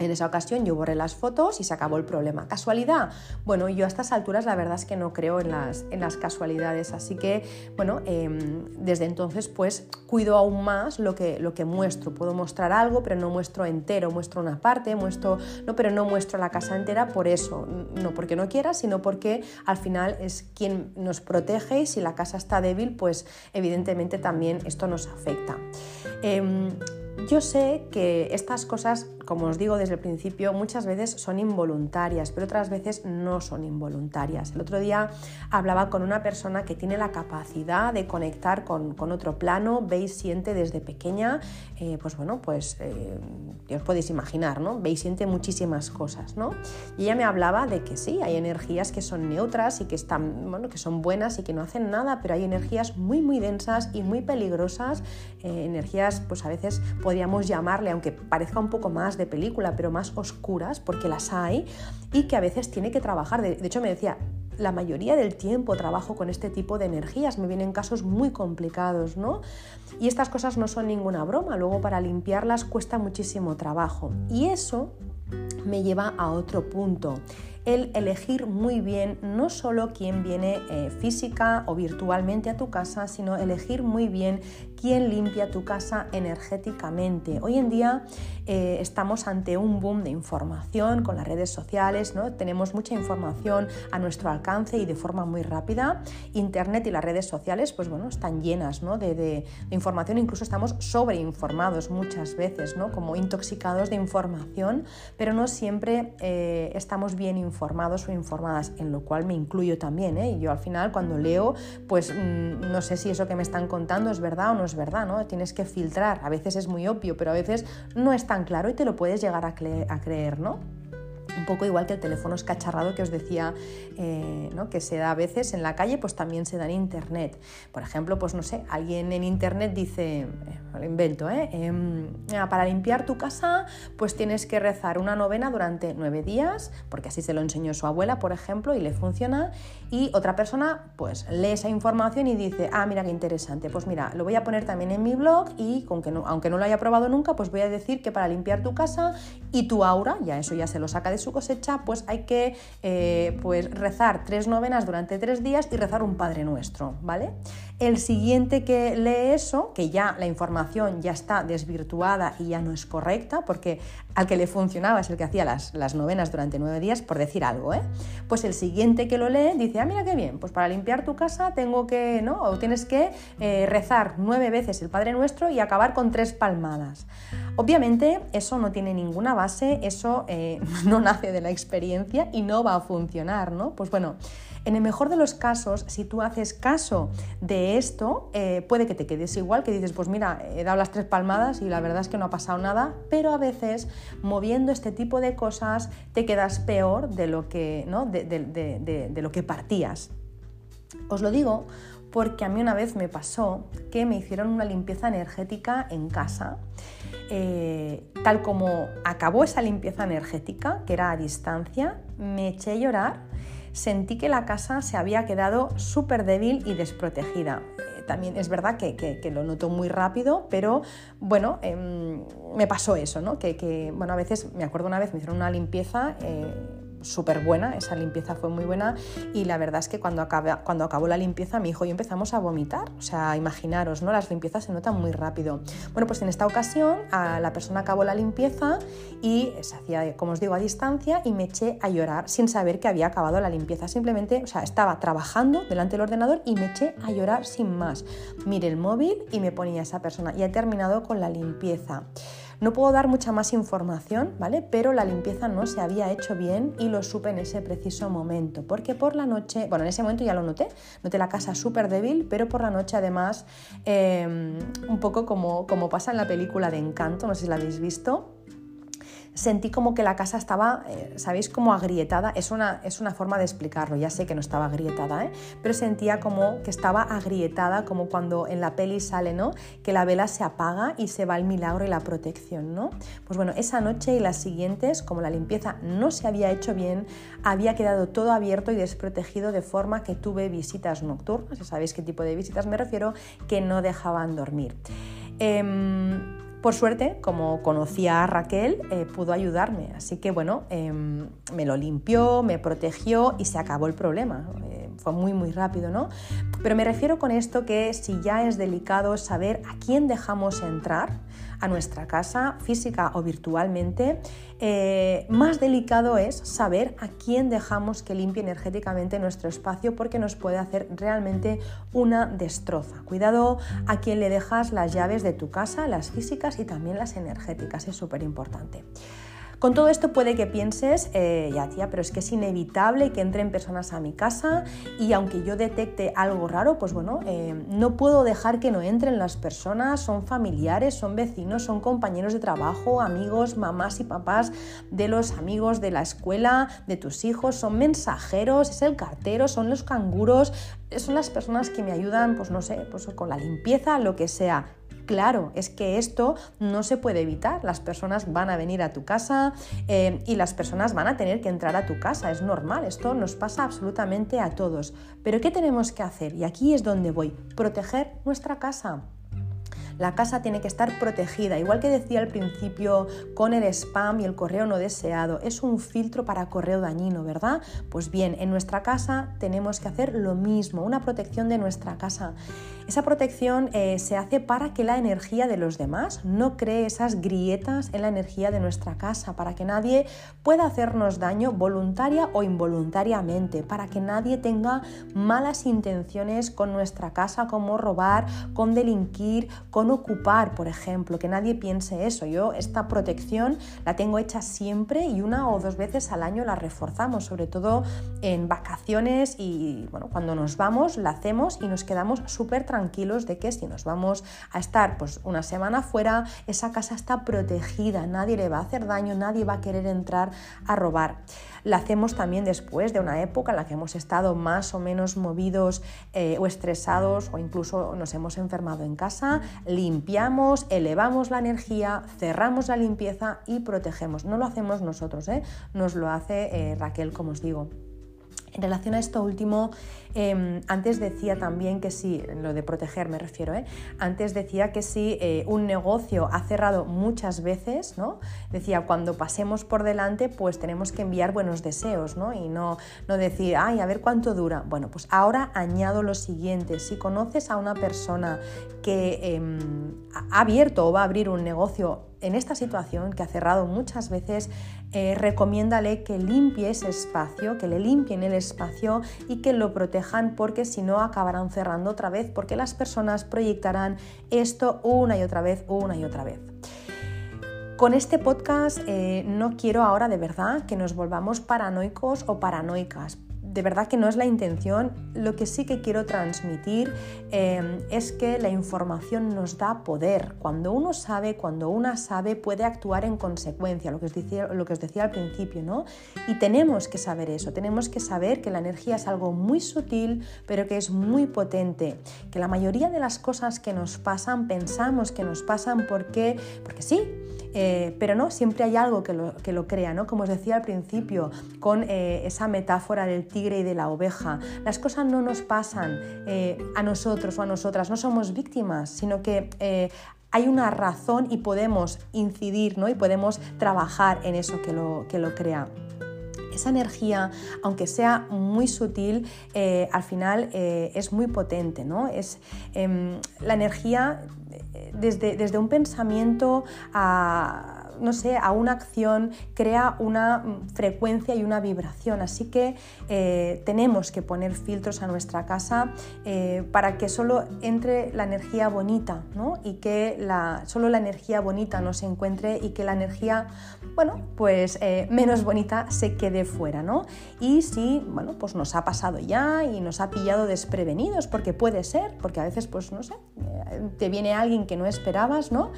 S1: En esa ocasión yo borré las fotos y se acabó el problema. ¿Casualidad? Bueno, yo a estas alturas la verdad es que no creo en las, en las casualidades, así que bueno, em, desde entonces pues cuido aún más lo que, lo que muestro. Puedo mostrar algo, pero no muestro entero, muestro una parte, muestro, no, pero no muestro la casa entera por eso, no porque no quiera, sino porque al final es quien nos protege y si la casa está débil, pues evidentemente también esto nos afecta. Em, yo sé que estas cosas, como os digo desde el principio, muchas veces son involuntarias, pero otras veces no son involuntarias. El otro día hablaba con una persona que tiene la capacidad de conectar con, otro plano, ve y siente desde pequeña, eh, pues bueno, pues eh, os podéis imaginar, ¿no? Ve y siente muchísimas cosas, ¿no? Y ella me hablaba de que sí, hay energías que son neutras y que están, bueno, que son buenas y que no hacen nada, pero hay energías muy, muy densas y muy peligrosas, eh, energías, pues a veces podríamos llamarle, aunque parezca un poco más de película, pero más oscuras, porque las hay, y que a veces tiene que trabajar. De, hecho, me decía, la mayoría del tiempo trabajo con este tipo de energías, me vienen casos muy complicados, ¿no? Y estas cosas no son ninguna broma, luego para limpiarlas cuesta muchísimo trabajo. Y eso me lleva a otro punto el elegir muy bien no solo quién viene eh, física o virtualmente a tu casa, sino elegir muy bien quién limpia tu casa energéticamente. Hoy en día eh, estamos ante un boom de información con las redes sociales, ¿no? tenemos mucha información a nuestro alcance y de forma muy rápida. Internet y las redes sociales pues bueno, están llenas ¿no? de, información, incluso estamos sobreinformados muchas veces, ¿no? como intoxicados de información, pero no siempre eh, estamos bien informados o informadas, en lo cual me incluyo también. ¿eh? Y yo al final cuando leo, pues mm, no sé si eso que me están contando es verdad o no es verdad, ¿no? Tienes que filtrar, a veces es muy obvio, pero a veces no es tan claro y te lo puedes llegar a, creer, ¿no? Un poco igual que el teléfono escacharrado que os decía eh, ¿no? que se da a veces en la calle, pues también se da en internet. Por ejemplo, pues no sé, alguien en internet dice, eh, lo invento, ¿eh? Em, para limpiar tu casa, pues tienes que rezar una novena durante nueve días, porque así se lo enseñó su abuela, por ejemplo, y le funciona. Y otra persona, pues lee esa información y dice, ah, mira qué interesante, pues mira, lo voy a poner también en mi blog y con que aunque no lo haya probado nunca, pues voy a decir que para limpiar tu casa y tu aura, ya eso ya se lo saca de su cosecha, pues hay que eh, pues rezar tres novenas durante tres días y rezar un Padre Nuestro, ¿vale? El siguiente que lee eso, que ya la información ya está desvirtuada y ya no es correcta, porque al que le funcionaba es el que hacía las, novenas durante nueve días, por decir algo, ¿eh? Pues el siguiente que lo lee dice, ah, mira qué bien, pues para limpiar tu casa tengo que, ¿no? O tienes que eh, rezar nueve veces el Padre Nuestro y acabar con tres palmadas. Obviamente eso no tiene ninguna base, eso eh, no nace de la experiencia y no va a funcionar, ¿no? Pues bueno, en el mejor de los casos, si tú haces caso de esto, eh, puede que te quedes igual, que dices, pues mira, he dado las tres palmadas y la verdad es que no ha pasado nada, pero a veces moviendo este tipo de cosas te quedas peor de lo que, ¿no? de, lo que partías. Os lo digo porque a mí una vez me pasó que me hicieron una limpieza energética en casa. Eh, tal como acabó esa limpieza energética, que era a distancia, me eché a llorar sentí que la casa se había quedado súper débil y desprotegida. Eh, también es verdad que, lo noto muy rápido, pero bueno, em, me pasó eso, ¿no? Que, bueno, a veces, me acuerdo una vez, me hicieron una limpieza. Súper buena, esa limpieza fue muy buena y la verdad es que cuando, cuando acabó la limpieza mi hijo y yo empezamos a vomitar, o sea, imaginaros, ¿no? Las limpiezas se notan muy rápido. Bueno, pues en esta ocasión a la persona acabó la limpieza y se hacía, como os digo, a distancia y me eché a llorar sin saber que había acabado la limpieza, simplemente, o sea, estaba trabajando delante del ordenador y me eché a llorar sin más. Mire el móvil y me ponía esa persona y he terminado con la limpieza. No puedo dar mucha más información, ¿vale? Pero la limpieza no se había hecho bien y lo supe en ese preciso momento, porque por la noche, bueno, en ese momento ya lo noté, noté la casa súper débil, pero por la noche además, em, un poco como, como pasa en la película de Encanto, no sé si la habéis visto, sentí como que la casa estaba, eh, ¿sabéis? Como agrietada. Es una, es una forma de explicarlo, ya sé que no estaba agrietada, ¿eh? pero sentía como que estaba agrietada, como cuando en la peli sale, ¿no? Que la vela se apaga y se va el milagro y la protección, ¿no? Pues bueno, esa noche y las siguientes, como la limpieza no se había hecho bien, había quedado todo abierto y desprotegido de forma que tuve visitas nocturnas, ya sabéis qué tipo de visitas me refiero, que no dejaban dormir. Em, por suerte, como conocía a Raquel, eh, pudo ayudarme, así que bueno, em, me lo limpió, me protegió y se acabó el problema. Eh, fue muy muy rápido, ¿no? Pero me refiero con esto que si ya es delicado saber a quién dejamos entrar, a nuestra casa, física o virtualmente, eh, más delicado es saber a quién dejamos que limpie energéticamente nuestro espacio porque nos puede hacer realmente una destroza. Cuidado a quién le dejas las llaves de tu casa, las físicas y también las energéticas, es súper importante. Con todo esto puede que pienses, eh, ya tía, pero es que es inevitable que entren personas a mi casa y aunque yo detecte algo raro, pues bueno, eh, no puedo dejar que no entren las personas, son familiares, son vecinos, son compañeros de trabajo, amigos, mamás y papás de los amigos de la escuela, de tus hijos, son mensajeros, es el cartero, son los canguros, son las personas que me ayudan, pues no sé, pues con la limpieza, lo que sea Claro, es que esto no se puede evitar. Las personas van a venir a tu casa eh, y las personas van a tener que entrar a tu casa. Es normal, esto nos pasa absolutamente a todos. Pero ¿qué tenemos que hacer? Y aquí es donde voy. Proteger nuestra casa. La casa tiene que estar protegida, igual que decía al principio con el spam y el correo no deseado. Es un filtro para correo dañino, ¿verdad? Pues bien, en nuestra casa tenemos que hacer lo mismo, una protección de nuestra casa. Esa protección eh, se hace para que la energía de los demás no cree esas grietas en la energía de nuestra casa, para que nadie pueda hacernos daño voluntaria o involuntariamente, para que nadie tenga malas intenciones con nuestra casa, como robar, con delinquir, con no ocupar, por ejemplo, que nadie piense eso. Yo esta protección la tengo hecha siempre y una o dos veces al año la reforzamos, sobre todo en vacaciones y bueno, cuando nos vamos la hacemos y nos quedamos súper tranquilos de que si nos vamos a estar pues una semana fuera, esa casa está protegida, nadie le va a hacer daño, nadie va a querer entrar a robar. La hacemos también después de una época en la que hemos estado más o menos movidos eh, o estresados o incluso nos hemos enfermado en casa, limpiamos, elevamos la energía, cerramos la limpieza y protegemos. No lo hacemos nosotros, ¿eh? nos lo hace eh, Raquel, como os digo. En relación a esto último, em, antes decía también que si, lo de proteger me refiero, ¿eh? antes decía que si eh, un negocio ha cerrado muchas veces, ¿no? decía cuando pasemos por delante pues tenemos que enviar buenos deseos ¿no? y no, no decir, ay, a ver cuánto dura. Bueno, pues ahora añado lo siguiente, si conoces a una persona que em, ha abierto o va a abrir un negocio en esta situación, que ha cerrado muchas veces, eh, recomiéndale que limpie ese espacio, que le limpien el espacio y que lo protejan porque si no acabarán cerrando otra vez porque las personas proyectarán esto una y otra vez, una y otra vez. Con este podcast eh, no quiero ahora de verdad que nos volvamos paranoicos o paranoicas, de verdad que no es la intención. Lo que sí que quiero transmitir em, es que la información nos da poder. Cuando uno sabe, cuando una sabe, puede actuar en consecuencia, lo que os decía, lo que os decía al principio, ¿no? Y tenemos que saber eso, tenemos que saber que la energía es algo muy sutil, pero que es muy potente. Que la mayoría de las cosas que nos pasan, pensamos que nos pasan porque, porque sí, eh, pero no, siempre hay algo que lo, que lo crea, ¿no? Como os decía al principio, con eh, esa metáfora del tigre y de la oveja. Las cosas no nos pasan eh, a nosotros o a nosotras, no somos víctimas, sino que hay una razón y podemos incidir ¿no? y podemos trabajar en eso que lo, que lo crea esa energía, aunque sea muy sutil, al final es muy potente. ¿no? Es, em, la energía desde, desde un pensamiento a no sé, a una acción crea una mm, frecuencia y una vibración. Así que eh, tenemos que poner filtros a nuestra casa eh, para que solo entre la energía bonita ¿no? y que la, solo la energía bonita no se encuentre y que la energía, bueno, pues eh, menos bonita se quede fuera. ¿no? Y si, bueno, pues nos ha pasado ya y nos ha pillado desprevenidos, porque puede ser, porque a veces, pues no sé, te viene alguien que no esperabas, ¿no?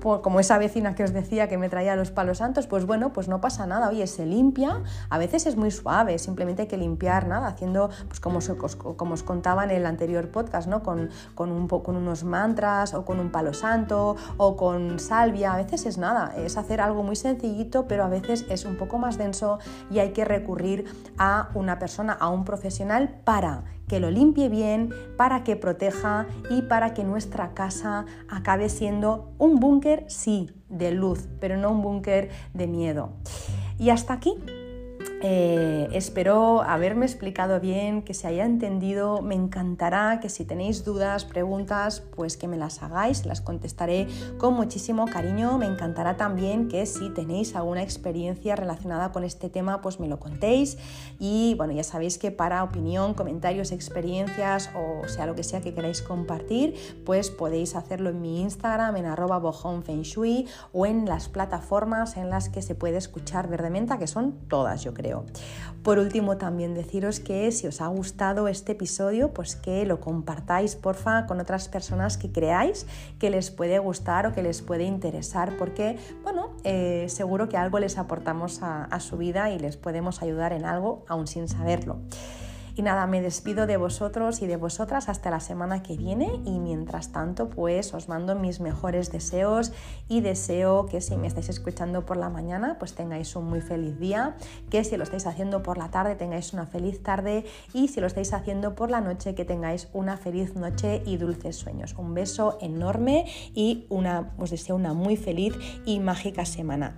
S1: Como esa vecina que os decía que me traía los palos santos, pues bueno, pues no pasa nada, oye, se limpia, a veces es muy suave, simplemente hay que limpiar, nada, haciendo, pues como, como os contaba en el anterior podcast, ¿no? Con, con, un, con unos mantras o con un palo santo o con salvia, a veces es nada, es hacer algo muy sencillito, pero a veces es un poco más denso y hay que recurrir a una persona, a un profesional para que lo limpie bien, para que proteja y para que nuestra casa acabe siendo un búnker, sí, de luz, pero no un búnker de miedo. Y hasta aquí eh, espero haberme explicado bien, que se haya entendido. Me encantará que si tenéis dudas, preguntas, pues que me las hagáis, las contestaré con muchísimo cariño. Me encantará también que si tenéis alguna experiencia relacionada con este tema, pues me lo contéis. Y bueno, ya sabéis que para opinión, comentarios, experiencias o sea lo que sea que queráis compartir, pues podéis hacerlo en mi Instagram, en arroba Shui o en las plataformas en las que se puede escuchar Verdementa, que son todas, yo creo. Por último, también deciros que si os ha gustado este episodio, pues que lo compartáis, porfa, con otras personas que creáis que les puede gustar o que les puede interesar, porque, bueno, eh, seguro que algo les aportamos a su vida y les podemos ayudar en algo, aún sin saberlo. Y nada, me despido de vosotros y de vosotras hasta la semana que viene y mientras tanto pues os mando mis mejores deseos y deseo que si me estáis escuchando por la mañana pues tengáis un muy feliz día, que si lo estáis haciendo por la tarde tengáis una feliz tarde y si lo estáis haciendo por la noche que tengáis una feliz noche y dulces sueños. Un beso enorme y una, os deseo una muy feliz y mágica semana.